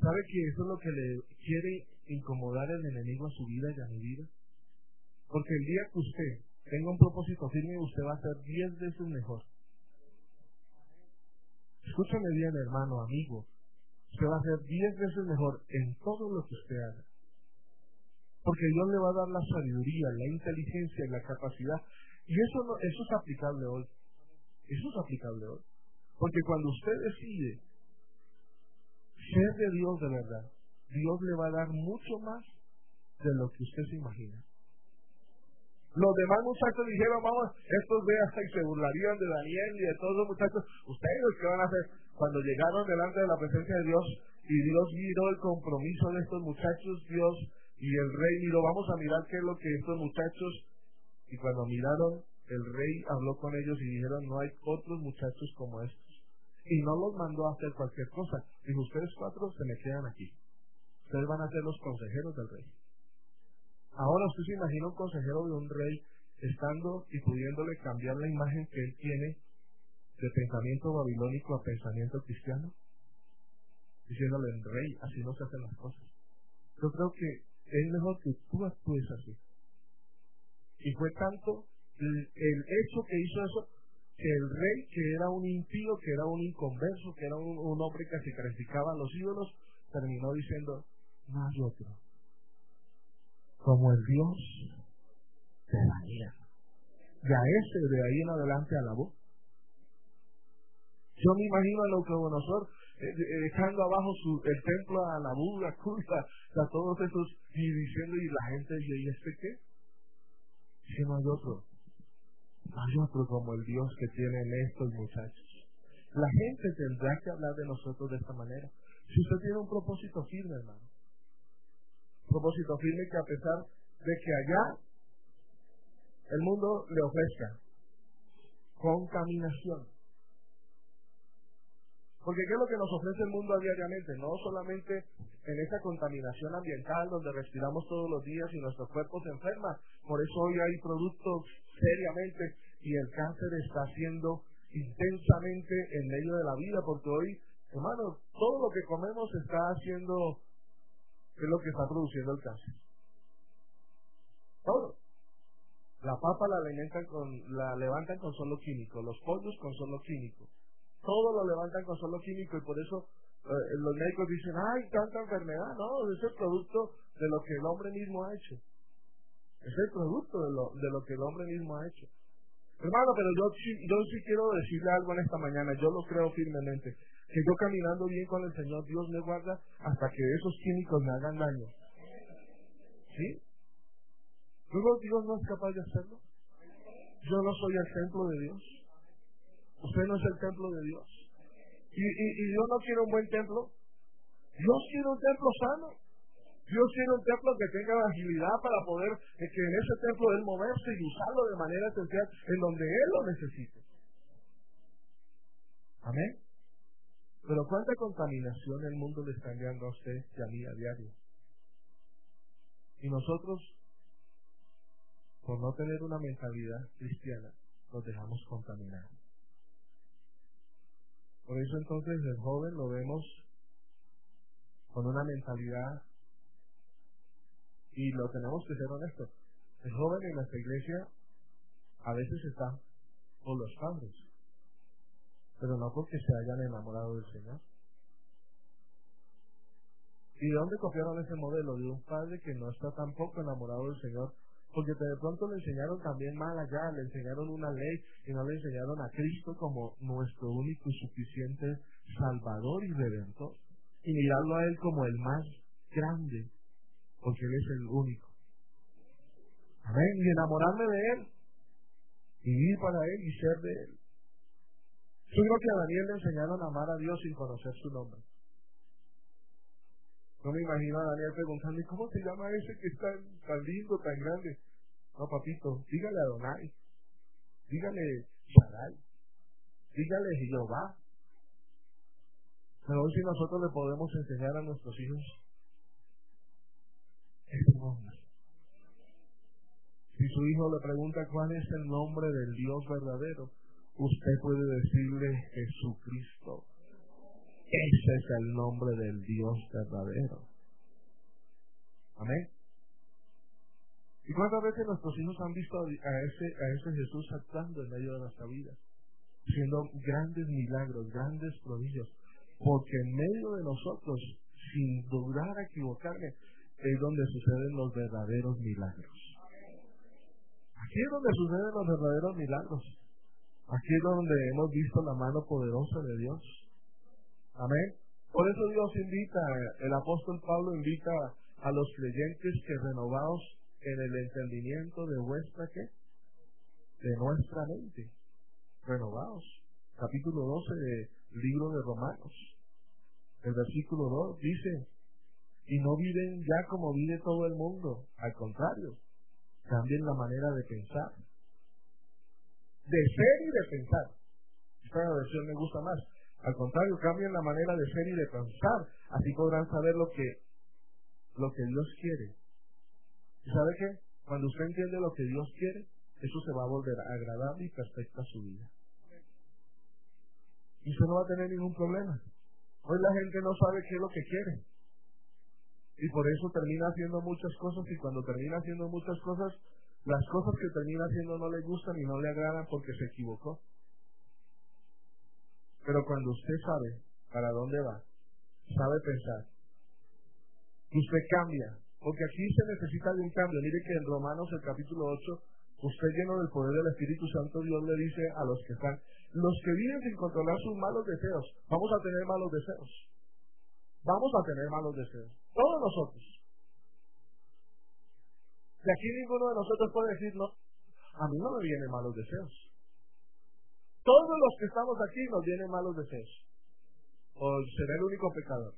¿Sabe que eso es lo que le quiere incomodar el enemigo a su vida y a mi vida? Porque el día que usted tenga un propósito firme, usted va a ser diez veces mejor. Escúchame bien, hermano, amigo. Usted va a ser diez veces mejor en todo lo que usted haga. Porque Dios le va a dar la sabiduría, la inteligencia y la capacidad. Y eso, no, eso es aplicable hoy. Eso es aplicable hoy. Porque cuando usted decide ser de Dios de verdad, Dios le va a dar mucho más de lo que usted se imagina. Los demás muchachos dijeron, vamos, estos veas y se burlarían de Daniel y de todos los muchachos. Ustedes, ¿qué van a hacer? Cuando llegaron delante de la presencia de Dios y Dios miró el compromiso de estos muchachos, Dios y el rey miró, vamos a mirar qué es lo que estos muchachos, y cuando miraron, el rey habló con ellos y dijeron, no hay otros muchachos como estos. Y no los mandó a hacer cualquier cosa. Dijo, ustedes cuatro se me quedan aquí. Ustedes van a ser los consejeros del rey. Ahora usted se imagina un consejero de un rey estando y pudiéndole cambiar la imagen que él tiene de pensamiento babilónico a pensamiento cristiano, diciéndole el rey, así no se hacen las cosas. Yo creo que es mejor que tú actúes así. Y fue tanto el, hecho que hizo eso que el rey, que era un impío, que era un inconverso, que era un, hombre que sacrificaba a los ídolos, terminó diciendo, no hay otro como el Dios de Daniel. Y a ese de ahí en adelante alabó. Yo me imagino a Nabucodonosor eh, dejando abajo su, el templo a la Buda, a todos esos, y diciendo, y la gente ¿y este qué? Si no hay otro. No hay otro como el Dios que tienen estos muchachos. La gente tendrá que hablar de nosotros de esta manera. Si usted tiene un propósito firme, hermano, propósito firme que a pesar de que allá el mundo le ofrezca contaminación. Porque ¿qué es lo que nos ofrece el mundo diariamente? No solamente en esa contaminación ambiental donde respiramos todos los días y nuestro cuerpo se enferma. Por eso hoy hay productos seriamente y el cáncer está siendo intensamente en medio de la vida porque hoy, hermano, todo lo que comemos está haciendo es lo que está produciendo el cáncer. Todo. La papa la alimentan con, la levantan con solo químico, los pollos con solo químico. Todo lo levantan con solo químico y por eso eh, los médicos dicen, ay, tanta enfermedad. No, es el producto de lo que el hombre mismo ha hecho. Es el producto de lo, de lo que el hombre mismo ha hecho. Hermano, pero yo, yo sí quiero decirle algo en esta mañana, yo lo creo firmemente, que yo caminando bien con el Señor, Dios me guarda hasta que esos químicos me hagan daño. ¿Sí? Luego Dios no es capaz de hacerlo. Yo no soy el templo de Dios. Usted no es el templo de Dios. Y, y, y Dios no quiere un buen templo. Dios quiere un templo sano. Dios quiere un templo que tenga agilidad para poder que en ese templo él moverse y usarlo de manera esencial en donde él lo necesite. Amén. Pero cuánta contaminación el mundo le está enviando a usted y a mí a diario. Y nosotros, por no tener una mentalidad cristiana, nos dejamos contaminar. Por eso entonces el joven lo vemos con una mentalidad y lo tenemos que ser honestos. El joven en nuestra iglesia a veces está con los padres, pero no porque se hayan enamorado del Señor. ¿Y de dónde copiaron ese modelo? De un padre que no está tampoco enamorado del Señor, porque de pronto le enseñaron también mal allá, le enseñaron una ley y no le enseñaron a Cristo como nuestro único y suficiente Salvador y Redentor, y mirarlo a Él como el más grande porque Él es el único. Amén. Y enamorarme de Él. Y ir para Él y ser de Él. Yo creo que a Daniel le enseñaron a amar a Dios sin conocer su nombre. No me imagino a Daniel preguntándole, ¿cómo se llama ese que es tan, tan lindo, tan grande? No, papito, dígale a Donai. Dígale Shaddai. Dígale Jehová. Pero hoy si nosotros le podemos enseñar a nuestros hijos si su hijo le pregunta cuál es el nombre del Dios verdadero, usted puede decirle Jesucristo. Ese es el nombre del Dios verdadero. Amén. ¿Y cuántas veces nuestros hijos han visto a ese, a ese Jesús actuando en medio de nuestra vida? Haciendo grandes milagros, grandes prodigios. Porque en medio de nosotros, sin dudar a equivocarme, es donde suceden los verdaderos milagros. Aquí es donde suceden los verdaderos milagros. Aquí es donde hemos visto la mano poderosa de Dios. Amén. Por eso Dios invita, el apóstol Pablo invita a los creyentes que renovados en el entendimiento de vuestra que de nuestra mente. Renovados. Capítulo 12 del libro de Romanos. El versículo 2 dice, y no viven ya como vive todo el mundo. Al contrario, cambien la manera de pensar. De ser y de pensar. Esta versión me gusta más. Al contrario, cambien la manera de ser y de pensar. Así podrán saber lo que, lo que Dios quiere. ¿Y sabe qué? Cuando usted entiende lo que Dios quiere, eso se va a volver agradable y perfecta a su vida. Y usted no va a tener ningún problema. Hoy la gente no sabe qué es lo que quiere. Y por eso termina haciendo muchas cosas y cuando termina haciendo muchas cosas, las cosas que termina haciendo no le gustan y no le agradan porque se equivocó. Pero cuando usted sabe para dónde va, sabe pensar, usted cambia, porque aquí se necesita de un cambio. Mire que en Romanos el capítulo 8, usted lleno del poder del Espíritu Santo, Dios le dice a los que están, los que viven sin controlar sus malos deseos, vamos a tener malos deseos. Vamos a tener malos deseos. Todos nosotros. Y aquí ninguno de nosotros puede decir, no, a mí no me vienen malos deseos. Todos los que estamos aquí nos vienen malos deseos. O será el único pecador.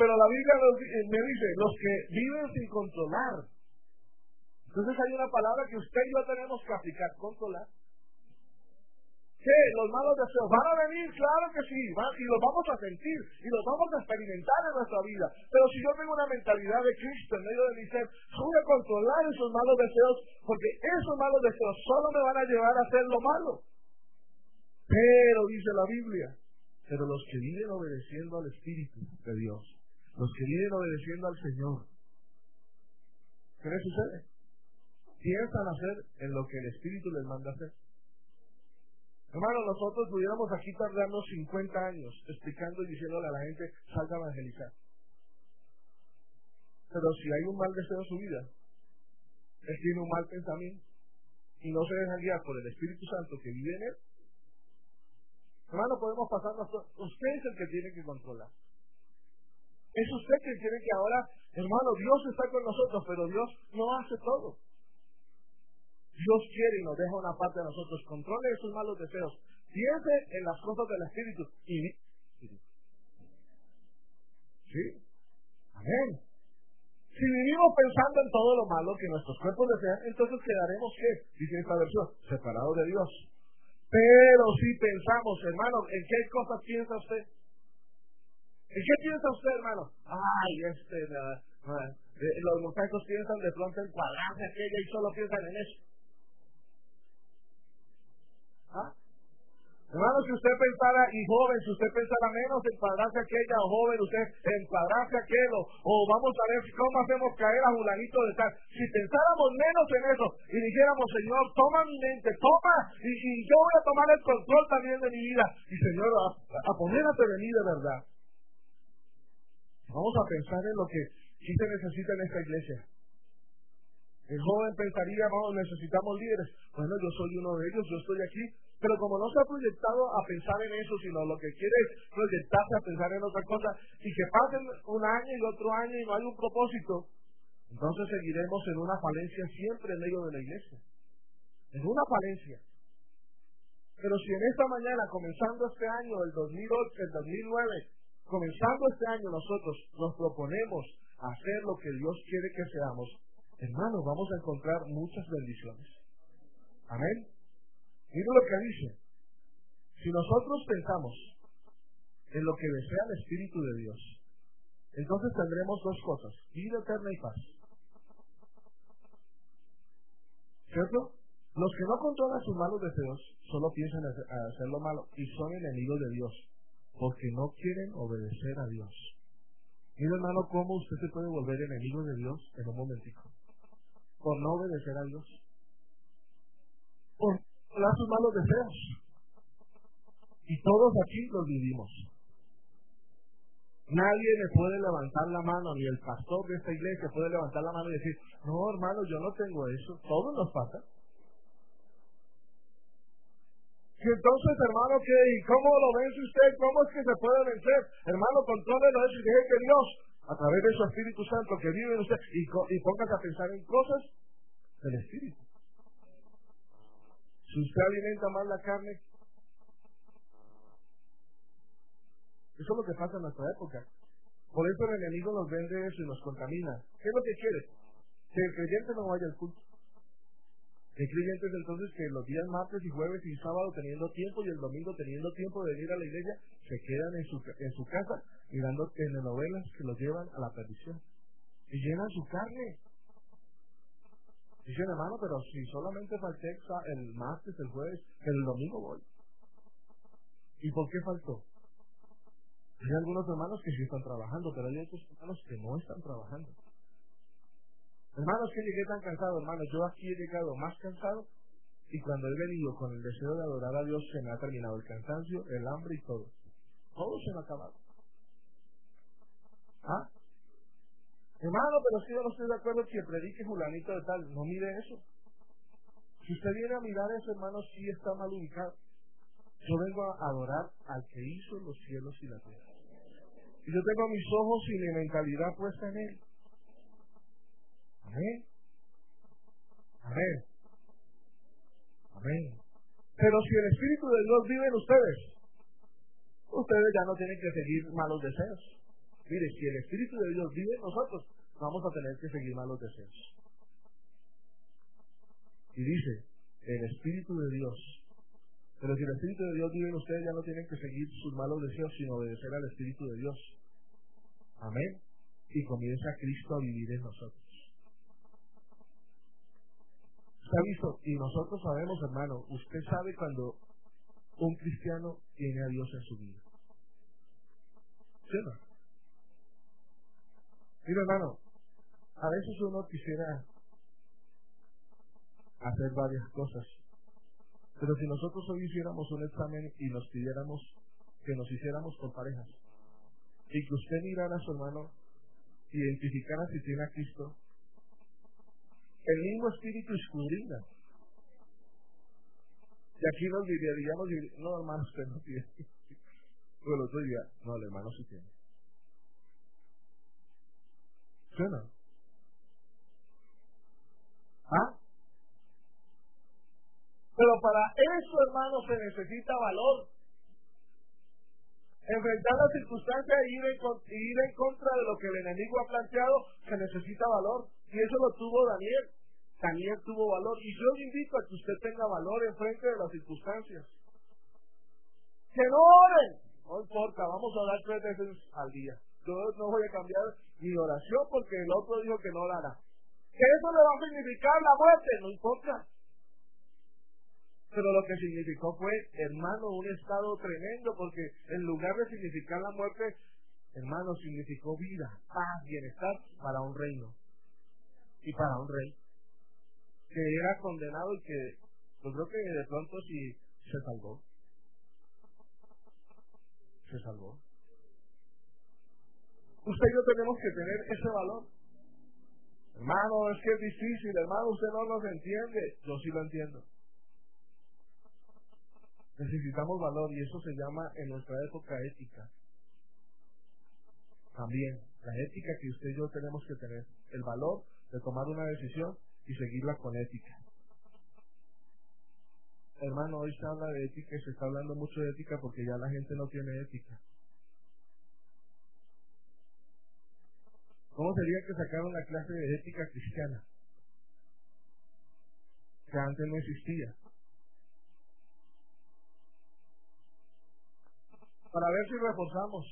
Pero la Biblia me dice, los que viven sin controlar. Entonces hay una palabra que usted y yo tenemos que aplicar, controlar. ¿Qué? Los malos deseos van a venir, claro que sí, y los vamos a sentir, y los vamos a experimentar en nuestra vida. Pero si yo tengo una mentalidad de Cristo en medio de mi ser, voy a controlar esos malos deseos, porque esos malos deseos solo me van a llevar a hacer lo malo. Pero, dice la Biblia, pero los que viven obedeciendo al Espíritu de Dios, los que viven obedeciendo al Señor. ¿Qué les sucede? Piensan hacer en lo que el Espíritu les manda hacer. Hermano, nosotros pudiéramos aquí tardarnos 50 años explicando y diciéndole a la gente, salga a evangelizar. Pero si hay un mal deseo en su vida, él tiene un mal pensamiento y no se deja guiar por el Espíritu Santo que vive en él, hermano, podemos pasar Usted es el que tiene que controlar. Es usted quien tiene que ahora, hermano, Dios está con nosotros, pero Dios no hace todo. Dios quiere y nos deja una parte de nosotros. Controle esos malos deseos. Piense en las cosas del Espíritu y ¿Sí? Amén. Si vivimos pensando en todo lo malo que nuestros cuerpos desean, entonces quedaremos, ¿qué? Dice esta versión, separados de Dios. Pero si pensamos, hermano, ¿en qué cosas piensa usted? ¿En qué piensa usted, hermano? Ay, este, los muchachos piensan de pronto en cuadrante aquella y solo piensan en eso. ¿Ah? Hermano, si usted pensara, y joven, si usted pensara menos en cuadrarse aquella, o joven, usted en cuadrarse aquello, o vamos a ver cómo hacemos caer a Julanito de tal. Si pensáramos menos en eso y dijéramos, Señor, toma mi mente, toma, y, yo voy a tomar el control también de mi vida, y Señor, a, a ponerte de mí de verdad. Vamos a pensar en lo que sí se necesita en esta iglesia. El joven pensaría, vamos, necesitamos líderes. Bueno, yo soy uno de ellos, yo estoy aquí, pero como no se ha proyectado a pensar en eso, sino lo que quiere es proyectarse a pensar en otra cosa, y que pasen un año y otro año y no hay un propósito, entonces seguiremos en una falencia siempre en medio de la iglesia. En una falencia. Pero si en esta mañana, comenzando este año, el 2008, el 2009, comenzando este año nosotros nos proponemos hacer lo que Dios quiere que seamos, hermanos, vamos a encontrar muchas bendiciones. Amén. Mira lo que dice. Si nosotros pensamos en lo que desea el Espíritu de Dios, entonces tendremos dos cosas, vida eterna y paz. ¿Cierto? Los que no controlan sus malos deseos solo piensan en hacer lo malo y son enemigos de Dios, porque no quieren obedecer a Dios. Mira hermano, cómo usted se puede volver enemigo de Dios en un momentico. Por no obedecer a Dios. Por da sus malos deseos. Y todos aquí los vivimos. Nadie me puede levantar la mano, ni el pastor de esta iglesia puede levantar la mano y decir, no hermano, yo no tengo eso. Todos nos pasa. Y entonces, hermano, ¿qué? ¿Y cómo lo vence usted? ¿Cómo es que se puede vencer? Hermano, contrólelo eso y deje que Dios, a través de su Espíritu Santo que vive en usted, y, y póngase a pensar en cosas del Espíritu. Si usted alimenta más la carne, eso es lo que pasa en nuestra época. Por eso el enemigo nos vende eso y nos contamina. ¿Qué es lo que quiere? Que el creyente no vaya al culto. Hay creyentes entonces que los días martes y jueves y sábado teniendo tiempo y el domingo teniendo tiempo de venir a la iglesia, se quedan en su, en su casa mirando telenovelas que los llevan a la perdición. Y llenan su carne. Dicen, hermano, pero si solamente falté el martes, el jueves, el domingo voy. ¿Y por qué faltó? Hay algunos hermanos que sí están trabajando, pero hay otros hermanos que no están trabajando. Hermanos, que llegué tan cansado, hermanos. Yo aquí he llegado más cansado y cuando he venido con el deseo de adorar a Dios se me ha terminado el cansancio, el hambre y todo. Todo se me ha acabado. ¿Ah? Hermano, pero si yo no estoy de acuerdo que predique fulanito de tal, no mire eso. Si usted viene a mirar eso, hermano, sí está mal ubicado. Yo vengo a adorar al que hizo los cielos y la tierra. Y yo tengo mis ojos y mi mentalidad puesta en él. Amén. Amén. Amén. Pero si el Espíritu de Dios vive en ustedes, ustedes ya no tienen que seguir malos deseos. Mire, si el Espíritu de Dios vive en nosotros, vamos a tener que seguir malos deseos. Y dice, el Espíritu de Dios. Pero si el Espíritu de Dios vive en ustedes, ya no tienen que seguir sus malos deseos, sino obedecer al Espíritu de Dios. Amén. Y comienza Cristo a vivir en nosotros. ¿Está visto? Y nosotros sabemos, hermano, usted sabe cuando un cristiano tiene a Dios en su vida. ¿Sí Mira, hermano, a veces uno quisiera hacer varias cosas, pero si nosotros hoy hiciéramos un examen y nos pidiéramos que nos hiciéramos por parejas, y que usted mirara a su hermano, identificara si tiene a Cristo, el mismo espíritu escudriña. Y aquí nos diríamos, no hermano, usted no tiene. Pero el otro día, no, el hermano sí tiene. ¿Suena? ¿Ah? Pero para eso, hermano, se necesita valor. Enfrentar las circunstancias e ir en, ir en contra de lo que el enemigo ha planteado, se necesita valor. Y eso lo tuvo Daniel. Daniel tuvo valor. Y yo le invito a que usted tenga valor en frente de las circunstancias. Que no oren. No importa, vamos a orar tres veces al día. Yo no voy a cambiar mi oración porque el otro dijo que no la hará. Que eso le va a significar la muerte, no importa. Pero lo que significó fue, hermano, un estado tremendo, porque en lugar de significar la muerte, hermano, significó vida, paz, bienestar para un reino y para un rey que era condenado y que yo creo que de pronto sí se salvó. Se salvó. Usted y yo tenemos que tener ese valor. Hermano, es que es difícil, hermano, usted no nos entiende. Yo sí lo entiendo. Necesitamos valor y eso se llama en nuestra época ética. También, la ética que usted y yo tenemos que tener. El valor de tomar una decisión y seguirla con ética. Hermano, hoy se habla de ética y se está hablando mucho de ética porque ya la gente no tiene ética. ¿Cómo sería que sacaran una clase de ética cristiana? Que antes no existía. Para ver si reforzamos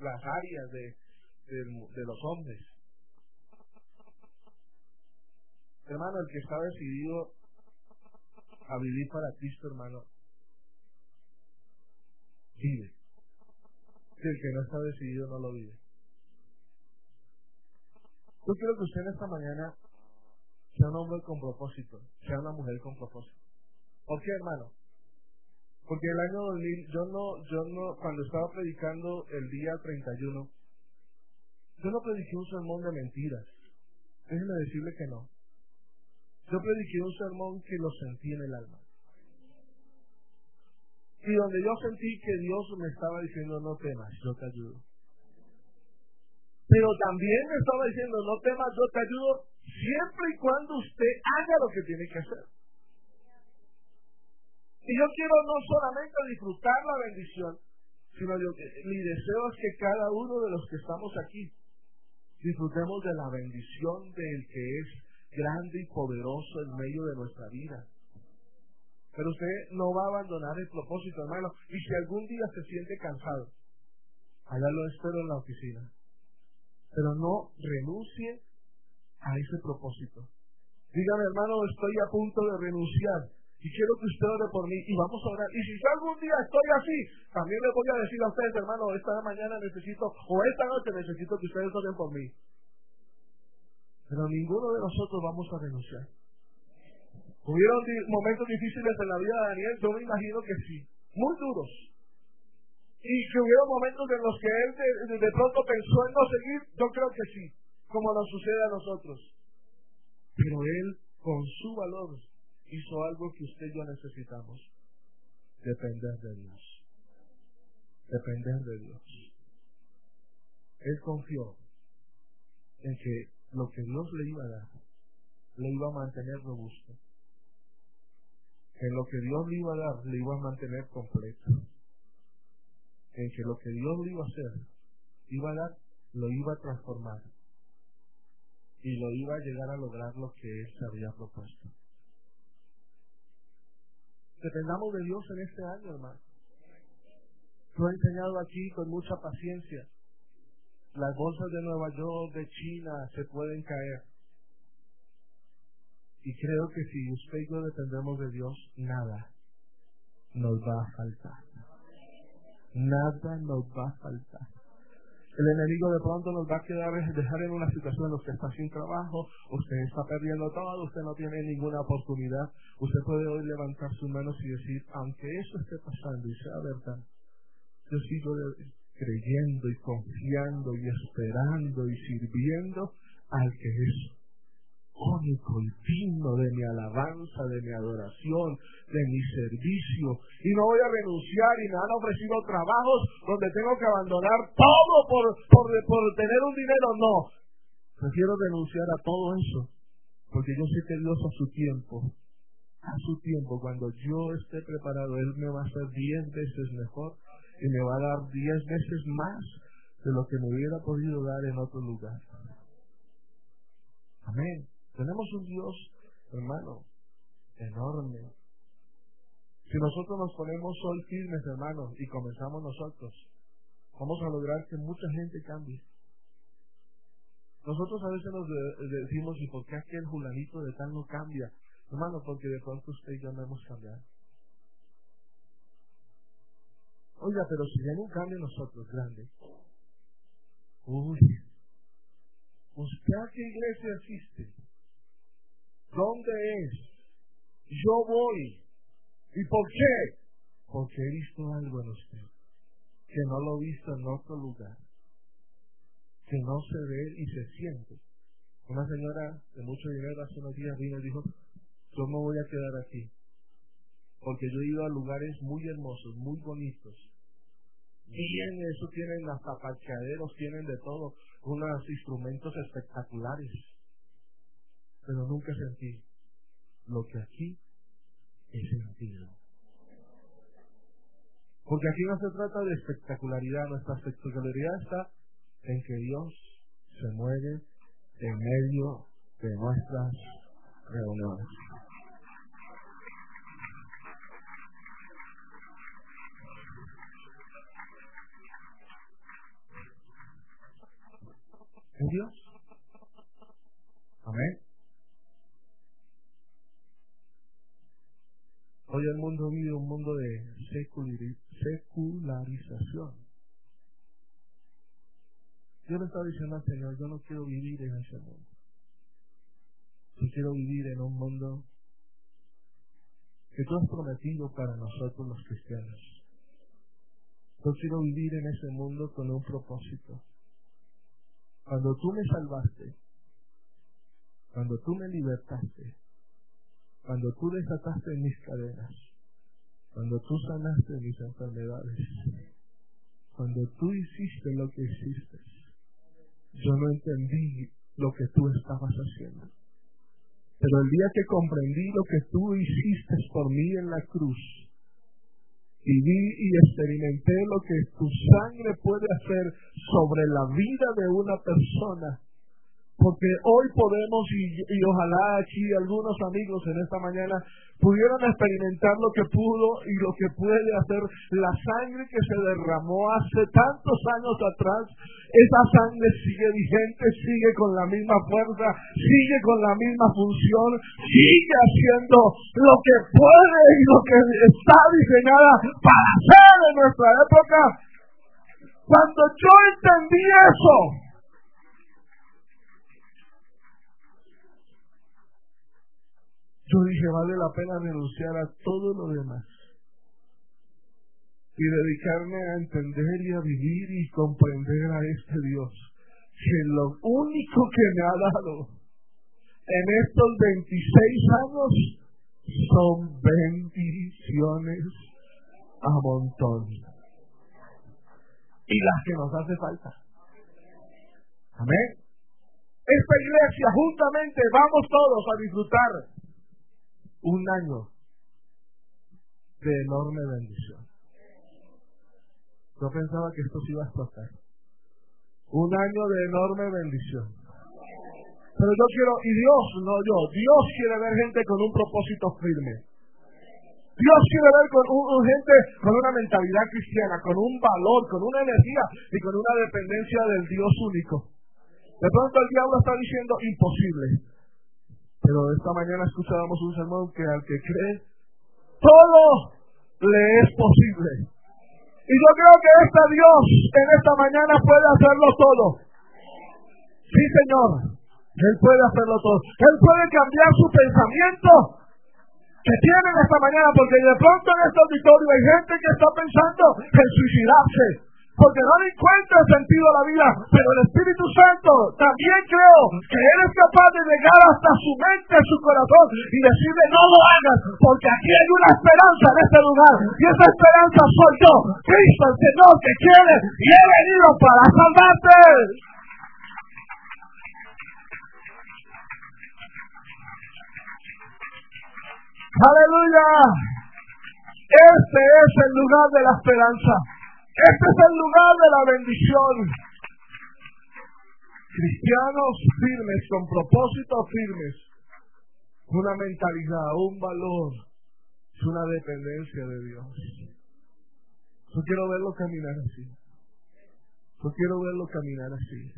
las áreas de, de los hombres. Hermano, el que está decidido a vivir para Cristo, hermano, vive. Si el que no está decidido no lo vive. Yo quiero que usted en esta mañana sea un hombre con propósito, sea una mujer con propósito. ¿Por hermano? Porque el año 2000, yo no, yo no, cuando estaba predicando el día 31, yo no prediqué un sermón de mentiras. Déjenme decirle que no. Yo prediqué un sermón que lo sentí en el alma. Y donde yo sentí que Dios me estaba diciendo, no temas, yo te ayudo. Pero también me estaba diciendo, no temas, yo te ayudo siempre y cuando usted haga lo que tiene que hacer. Y yo quiero no solamente disfrutar la bendición, sino que mi deseo es que cada uno de los que estamos aquí disfrutemos de la bendición del que es grande y poderoso en medio de nuestra vida. Pero usted no va a abandonar el propósito, hermano. Y si algún día se siente cansado, allá lo espero en la oficina. Pero no renuncie a ese propósito. Dígame, hermano, estoy a punto de renunciar y quiero que usted ore por mí y vamos a orar. Y si yo algún día estoy así, también le voy a decir a ustedes, hermano, esta mañana necesito, o esta noche necesito que ustedes oren por mí. Pero ninguno de nosotros vamos a renunciar. ¿Hubieron momentos difíciles en la vida de Daniel? Yo me imagino que sí, muy duros. Y que hubieron momentos en los que él de, de pronto pensó en no seguir, yo creo que sí, como nos sucede a nosotros. Pero él, con su valor, hizo algo que usted y yo necesitamos. Depender de Dios. Depender de Dios. Él confió en que lo que Dios le iba a dar, le iba a mantener robusto. En lo que Dios le iba a dar, le iba a mantener completo. En que lo que Dios le iba a hacer, iba a dar, lo iba a transformar. Y lo iba a llegar a lograr lo que Él se había propuesto. Dependamos de Dios en este año, hermano. Lo he enseñado aquí con mucha paciencia las bolsas de Nueva York, de China, se pueden caer. Y creo que si usted y yo dependemos de Dios, nada nos va a faltar. Nada nos va a faltar. El enemigo de pronto nos va a quedar, dejar en una situación que está sin trabajo, usted está perdiendo todo, usted no tiene ninguna oportunidad. Usted puede hoy levantar sus manos y decir, aunque eso esté pasando y sea verdad, yo sigo creyendo y confiando y esperando y sirviendo al que es único y digno de mi alabanza, de mi adoración, de mi servicio. Y no voy a renunciar y me han ofrecido trabajos donde tengo que abandonar todo por, por, por tener un dinero. No, prefiero renunciar a todo eso, porque yo sé que Dios a su tiempo, a su tiempo, cuando yo esté preparado, Él me va a hacer diez veces mejor y me va a dar diez veces más de lo que me hubiera podido dar en otro lugar. Amén. Tenemos un Dios, hermano, enorme. Si nosotros nos ponemos hoy firmes, hermanos, y comenzamos nosotros, vamos a lograr que mucha gente cambie. Nosotros a veces nos decimos, ¿y por qué aquel julanito de tal no cambia? Hermano, porque de pronto usted y yo no hemos cambiado. Oiga, pero si viene un cambio nosotros, grande. Uy, ¿usted a qué iglesia asiste? ¿Dónde es? Yo voy. ¿Y por qué? Porque he visto algo en usted que no lo he visto en otro lugar, que no se ve y se siente. Una señora de mucho dinero hace unos días vino y dijo, yo me voy a quedar aquí, porque yo he ido a lugares muy hermosos, muy bonitos. Bien, eso tienen hasta parqueaderos, tienen de todo, unos instrumentos espectaculares pero nunca sentí lo que aquí he sentido. Porque aquí no se trata de espectacularidad, nuestra espectacularidad está en que Dios se mueve en medio de nuestras reuniones. ¿En Dios? Amén. Hoy el mundo vive un mundo de secularización. Yo le estaba diciendo al Señor, yo no quiero vivir en ese mundo. Yo quiero vivir en un mundo que tú has prometido para nosotros los cristianos. Yo quiero vivir en ese mundo con un propósito. Cuando tú me salvaste, cuando tú me libertaste, cuando tú desataste mis cadenas, cuando tú sanaste mis enfermedades, cuando tú hiciste lo que hiciste, yo no entendí lo que tú estabas haciendo. Pero el día que comprendí lo que tú hiciste por mí en la cruz, y vi y experimenté lo que tu sangre puede hacer sobre la vida de una persona, porque hoy podemos y, ojalá aquí algunos amigos en esta mañana pudieran experimentar lo que pudo y lo que puede hacer la sangre que se derramó hace tantos años atrás. Esa sangre sigue vigente, sigue con la misma fuerza, sigue con la misma función, sigue haciendo lo que puede y lo que está diseñada para hacer en nuestra época. Cuando yo entendí eso, Yo dije, vale la pena renunciar a todo lo demás y dedicarme a entender y a vivir y comprender a este Dios, que lo único que me ha dado en estos 26 años son bendiciones a montón. Y las que nos hace falta. Amén. Esta iglesia, juntamente, vamos todos a disfrutar un año de enorme bendición. Yo pensaba que esto se iba a explotar. Un año de enorme bendición. Pero yo quiero, y Dios, no yo, Dios quiere ver gente con un propósito firme. Dios quiere ver con gente con una mentalidad cristiana, con un valor, con una energía y con una dependencia del Dios único. De pronto el diablo está diciendo imposible. Pero esta mañana escuchábamos un sermón que al que cree, todo le es posible. Y yo creo que este Dios en esta mañana puede hacerlo todo. Sí, Señor. Él puede hacerlo todo. Él puede cambiar su pensamiento que tienen esta mañana, porque de pronto en este auditorio hay gente que está pensando en suicidarse, porque no le encuentra sentido a la vida, pero el Espíritu Santo también creo que Él es capaz de llegar hasta su mente, su corazón y decirle no lo hagas, porque aquí hay una esperanza en este lugar y esa esperanza soy yo, Cristo el Señor que quiere y he venido para salvarte. Aleluya. Este es el lugar de la esperanza. Este es el lugar de la bendición. Cristianos firmes, con propósitos firmes, una mentalidad, un valor, una dependencia de Dios. Yo quiero verlo caminar así. Yo quiero verlo caminar así.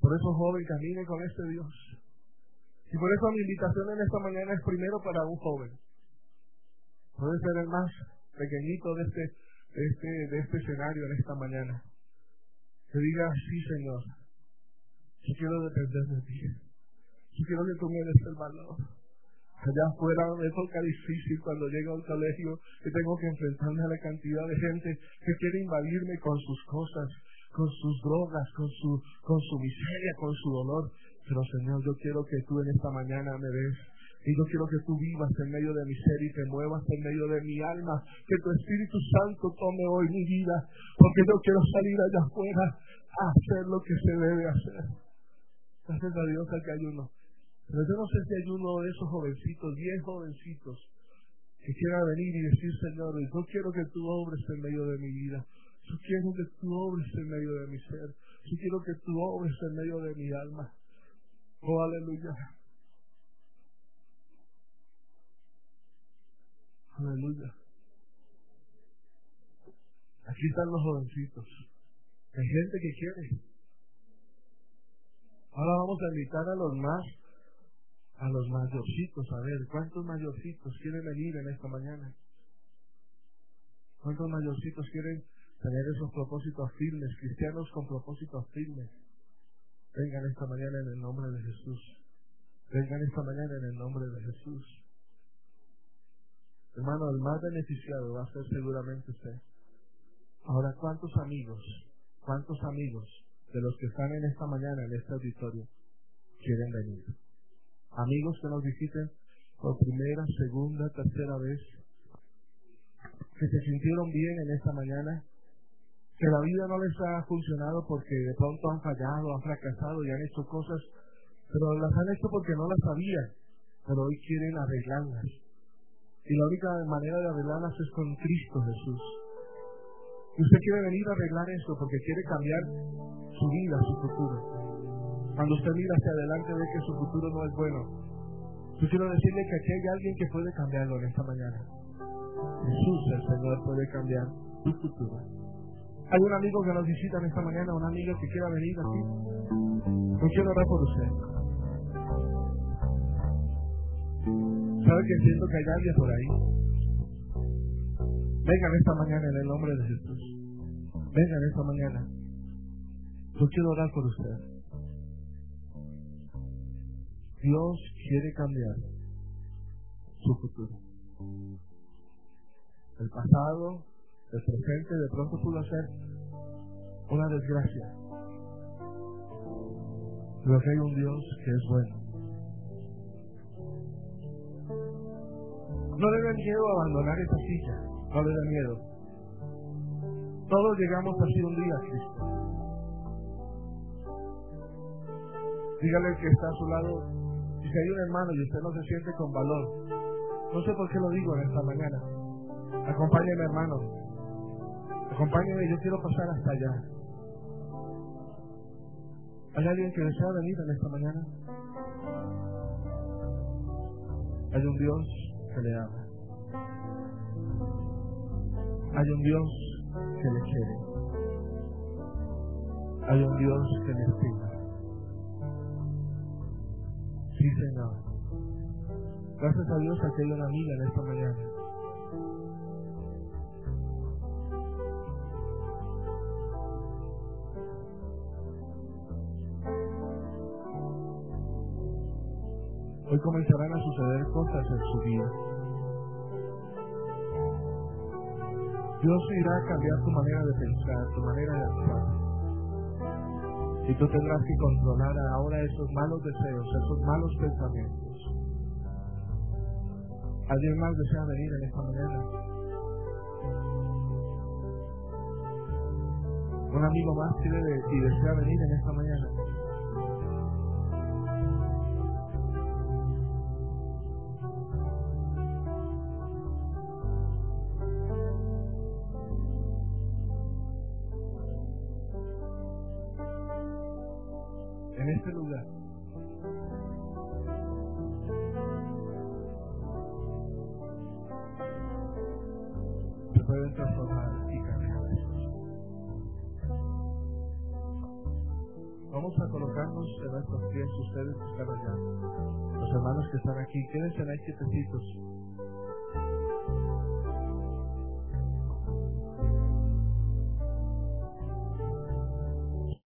Por eso, joven, camine con este Dios. Y por eso mi invitación en esta mañana es primero para un joven. Puede ser el más pequeñito de este, de este, de este escenario en esta mañana. Que diga, sí Señor, yo quiero depender de ti. Yo quiero que tú me des el valor. Allá afuera me toca difícil cuando llego al colegio que tengo que enfrentarme a la cantidad de gente que quiere invadirme con sus cosas, con sus drogas, con su, con su miseria, con su dolor. Pero Señor, yo quiero que tú en esta mañana me des. Y yo quiero que tú vivas en medio de mi ser y te muevas en medio de mi alma. Que tu Espíritu Santo tome hoy mi vida. Porque yo quiero salir allá afuera a hacer lo que se debe hacer. Gracias a Dios que hay uno. Pero yo no sé si hay uno de esos jovencitos, diez jovencitos, que quiera venir y decir, Señor, yo quiero que tú obres en medio de mi vida. Yo quiero que tú obres en medio de mi ser. Yo quiero que tú obres en medio de mi alma. Oh, aleluya. Aleluya. Aquí están los jovencitos. Hay gente que quiere. Ahora vamos a invitar a los más, a los mayorcitos, a ver, ¿cuántos mayorcitos quieren venir en esta mañana? ¿Cuántos mayorcitos quieren tener esos propósitos firmes, cristianos con propósitos firmes? Vengan esta mañana en el nombre de Jesús. Vengan esta mañana en el nombre de Jesús. Hermano, el más beneficiado va a ser seguramente usted. Ahora, ¿cuántos amigos, cuántos amigos de los que están en esta mañana en este auditorio quieren venir? Amigos que nos visiten por primera, segunda, tercera vez, que se sintieron bien en esta mañana, que la vida no les ha funcionado porque de pronto han fallado, han fracasado y han hecho cosas, pero las han hecho porque no las sabían, pero hoy quieren arreglarlas. Y la única manera de arreglarlas es con Cristo Jesús. Y usted quiere venir a arreglar esto porque quiere cambiar su vida, su futuro. Cuando usted mira hacia adelante ve que su futuro no es bueno. Yo quiero decirle que aquí hay alguien que puede cambiarlo en esta mañana. Jesús, el Señor, puede cambiar su futuro. Hay un amigo que nos visita en esta mañana, una amiga que quiera venir aquí. Yo quiero orar por usted. ¿Sabe que siento que hay alguien por ahí? Vengan esta mañana en el nombre de Jesús. Vengan esta mañana. Yo quiero orar por usted. Dios quiere cambiar su futuro. El pasado el presente de pronto pudo ser una desgracia. Pero que hay un Dios que es bueno. No le den miedo abandonar esa silla, no le den miedo. Todos llegamos así un día a Cristo. Dígale que está a su lado, si hay un hermano y usted no se siente con valor, no sé por qué lo digo en esta mañana. Acompáñeme hermano, Acompáñame, yo quiero pasar hasta allá. ¿Hay alguien que desea venir en esta mañana? Hay un Dios que le ama. Hay un Dios que le quiere. Hay un Dios que le estima. Sí, Señor. Gracias a Dios que hay una amiga en esta mañana Comenzarán a suceder cosas en su vida. Dios irá a cambiar tu manera de pensar, tu manera de actuar. Y tú tendrás que controlar ahora esos malos deseos, esos malos pensamientos. ¿Alguien más desea venir en esta mañana? Un amigo más quiere y desea venir en esta mañana. En nuestros pies, ustedes que están allá. Los hermanos que están aquí, quédense ahí quietecitos.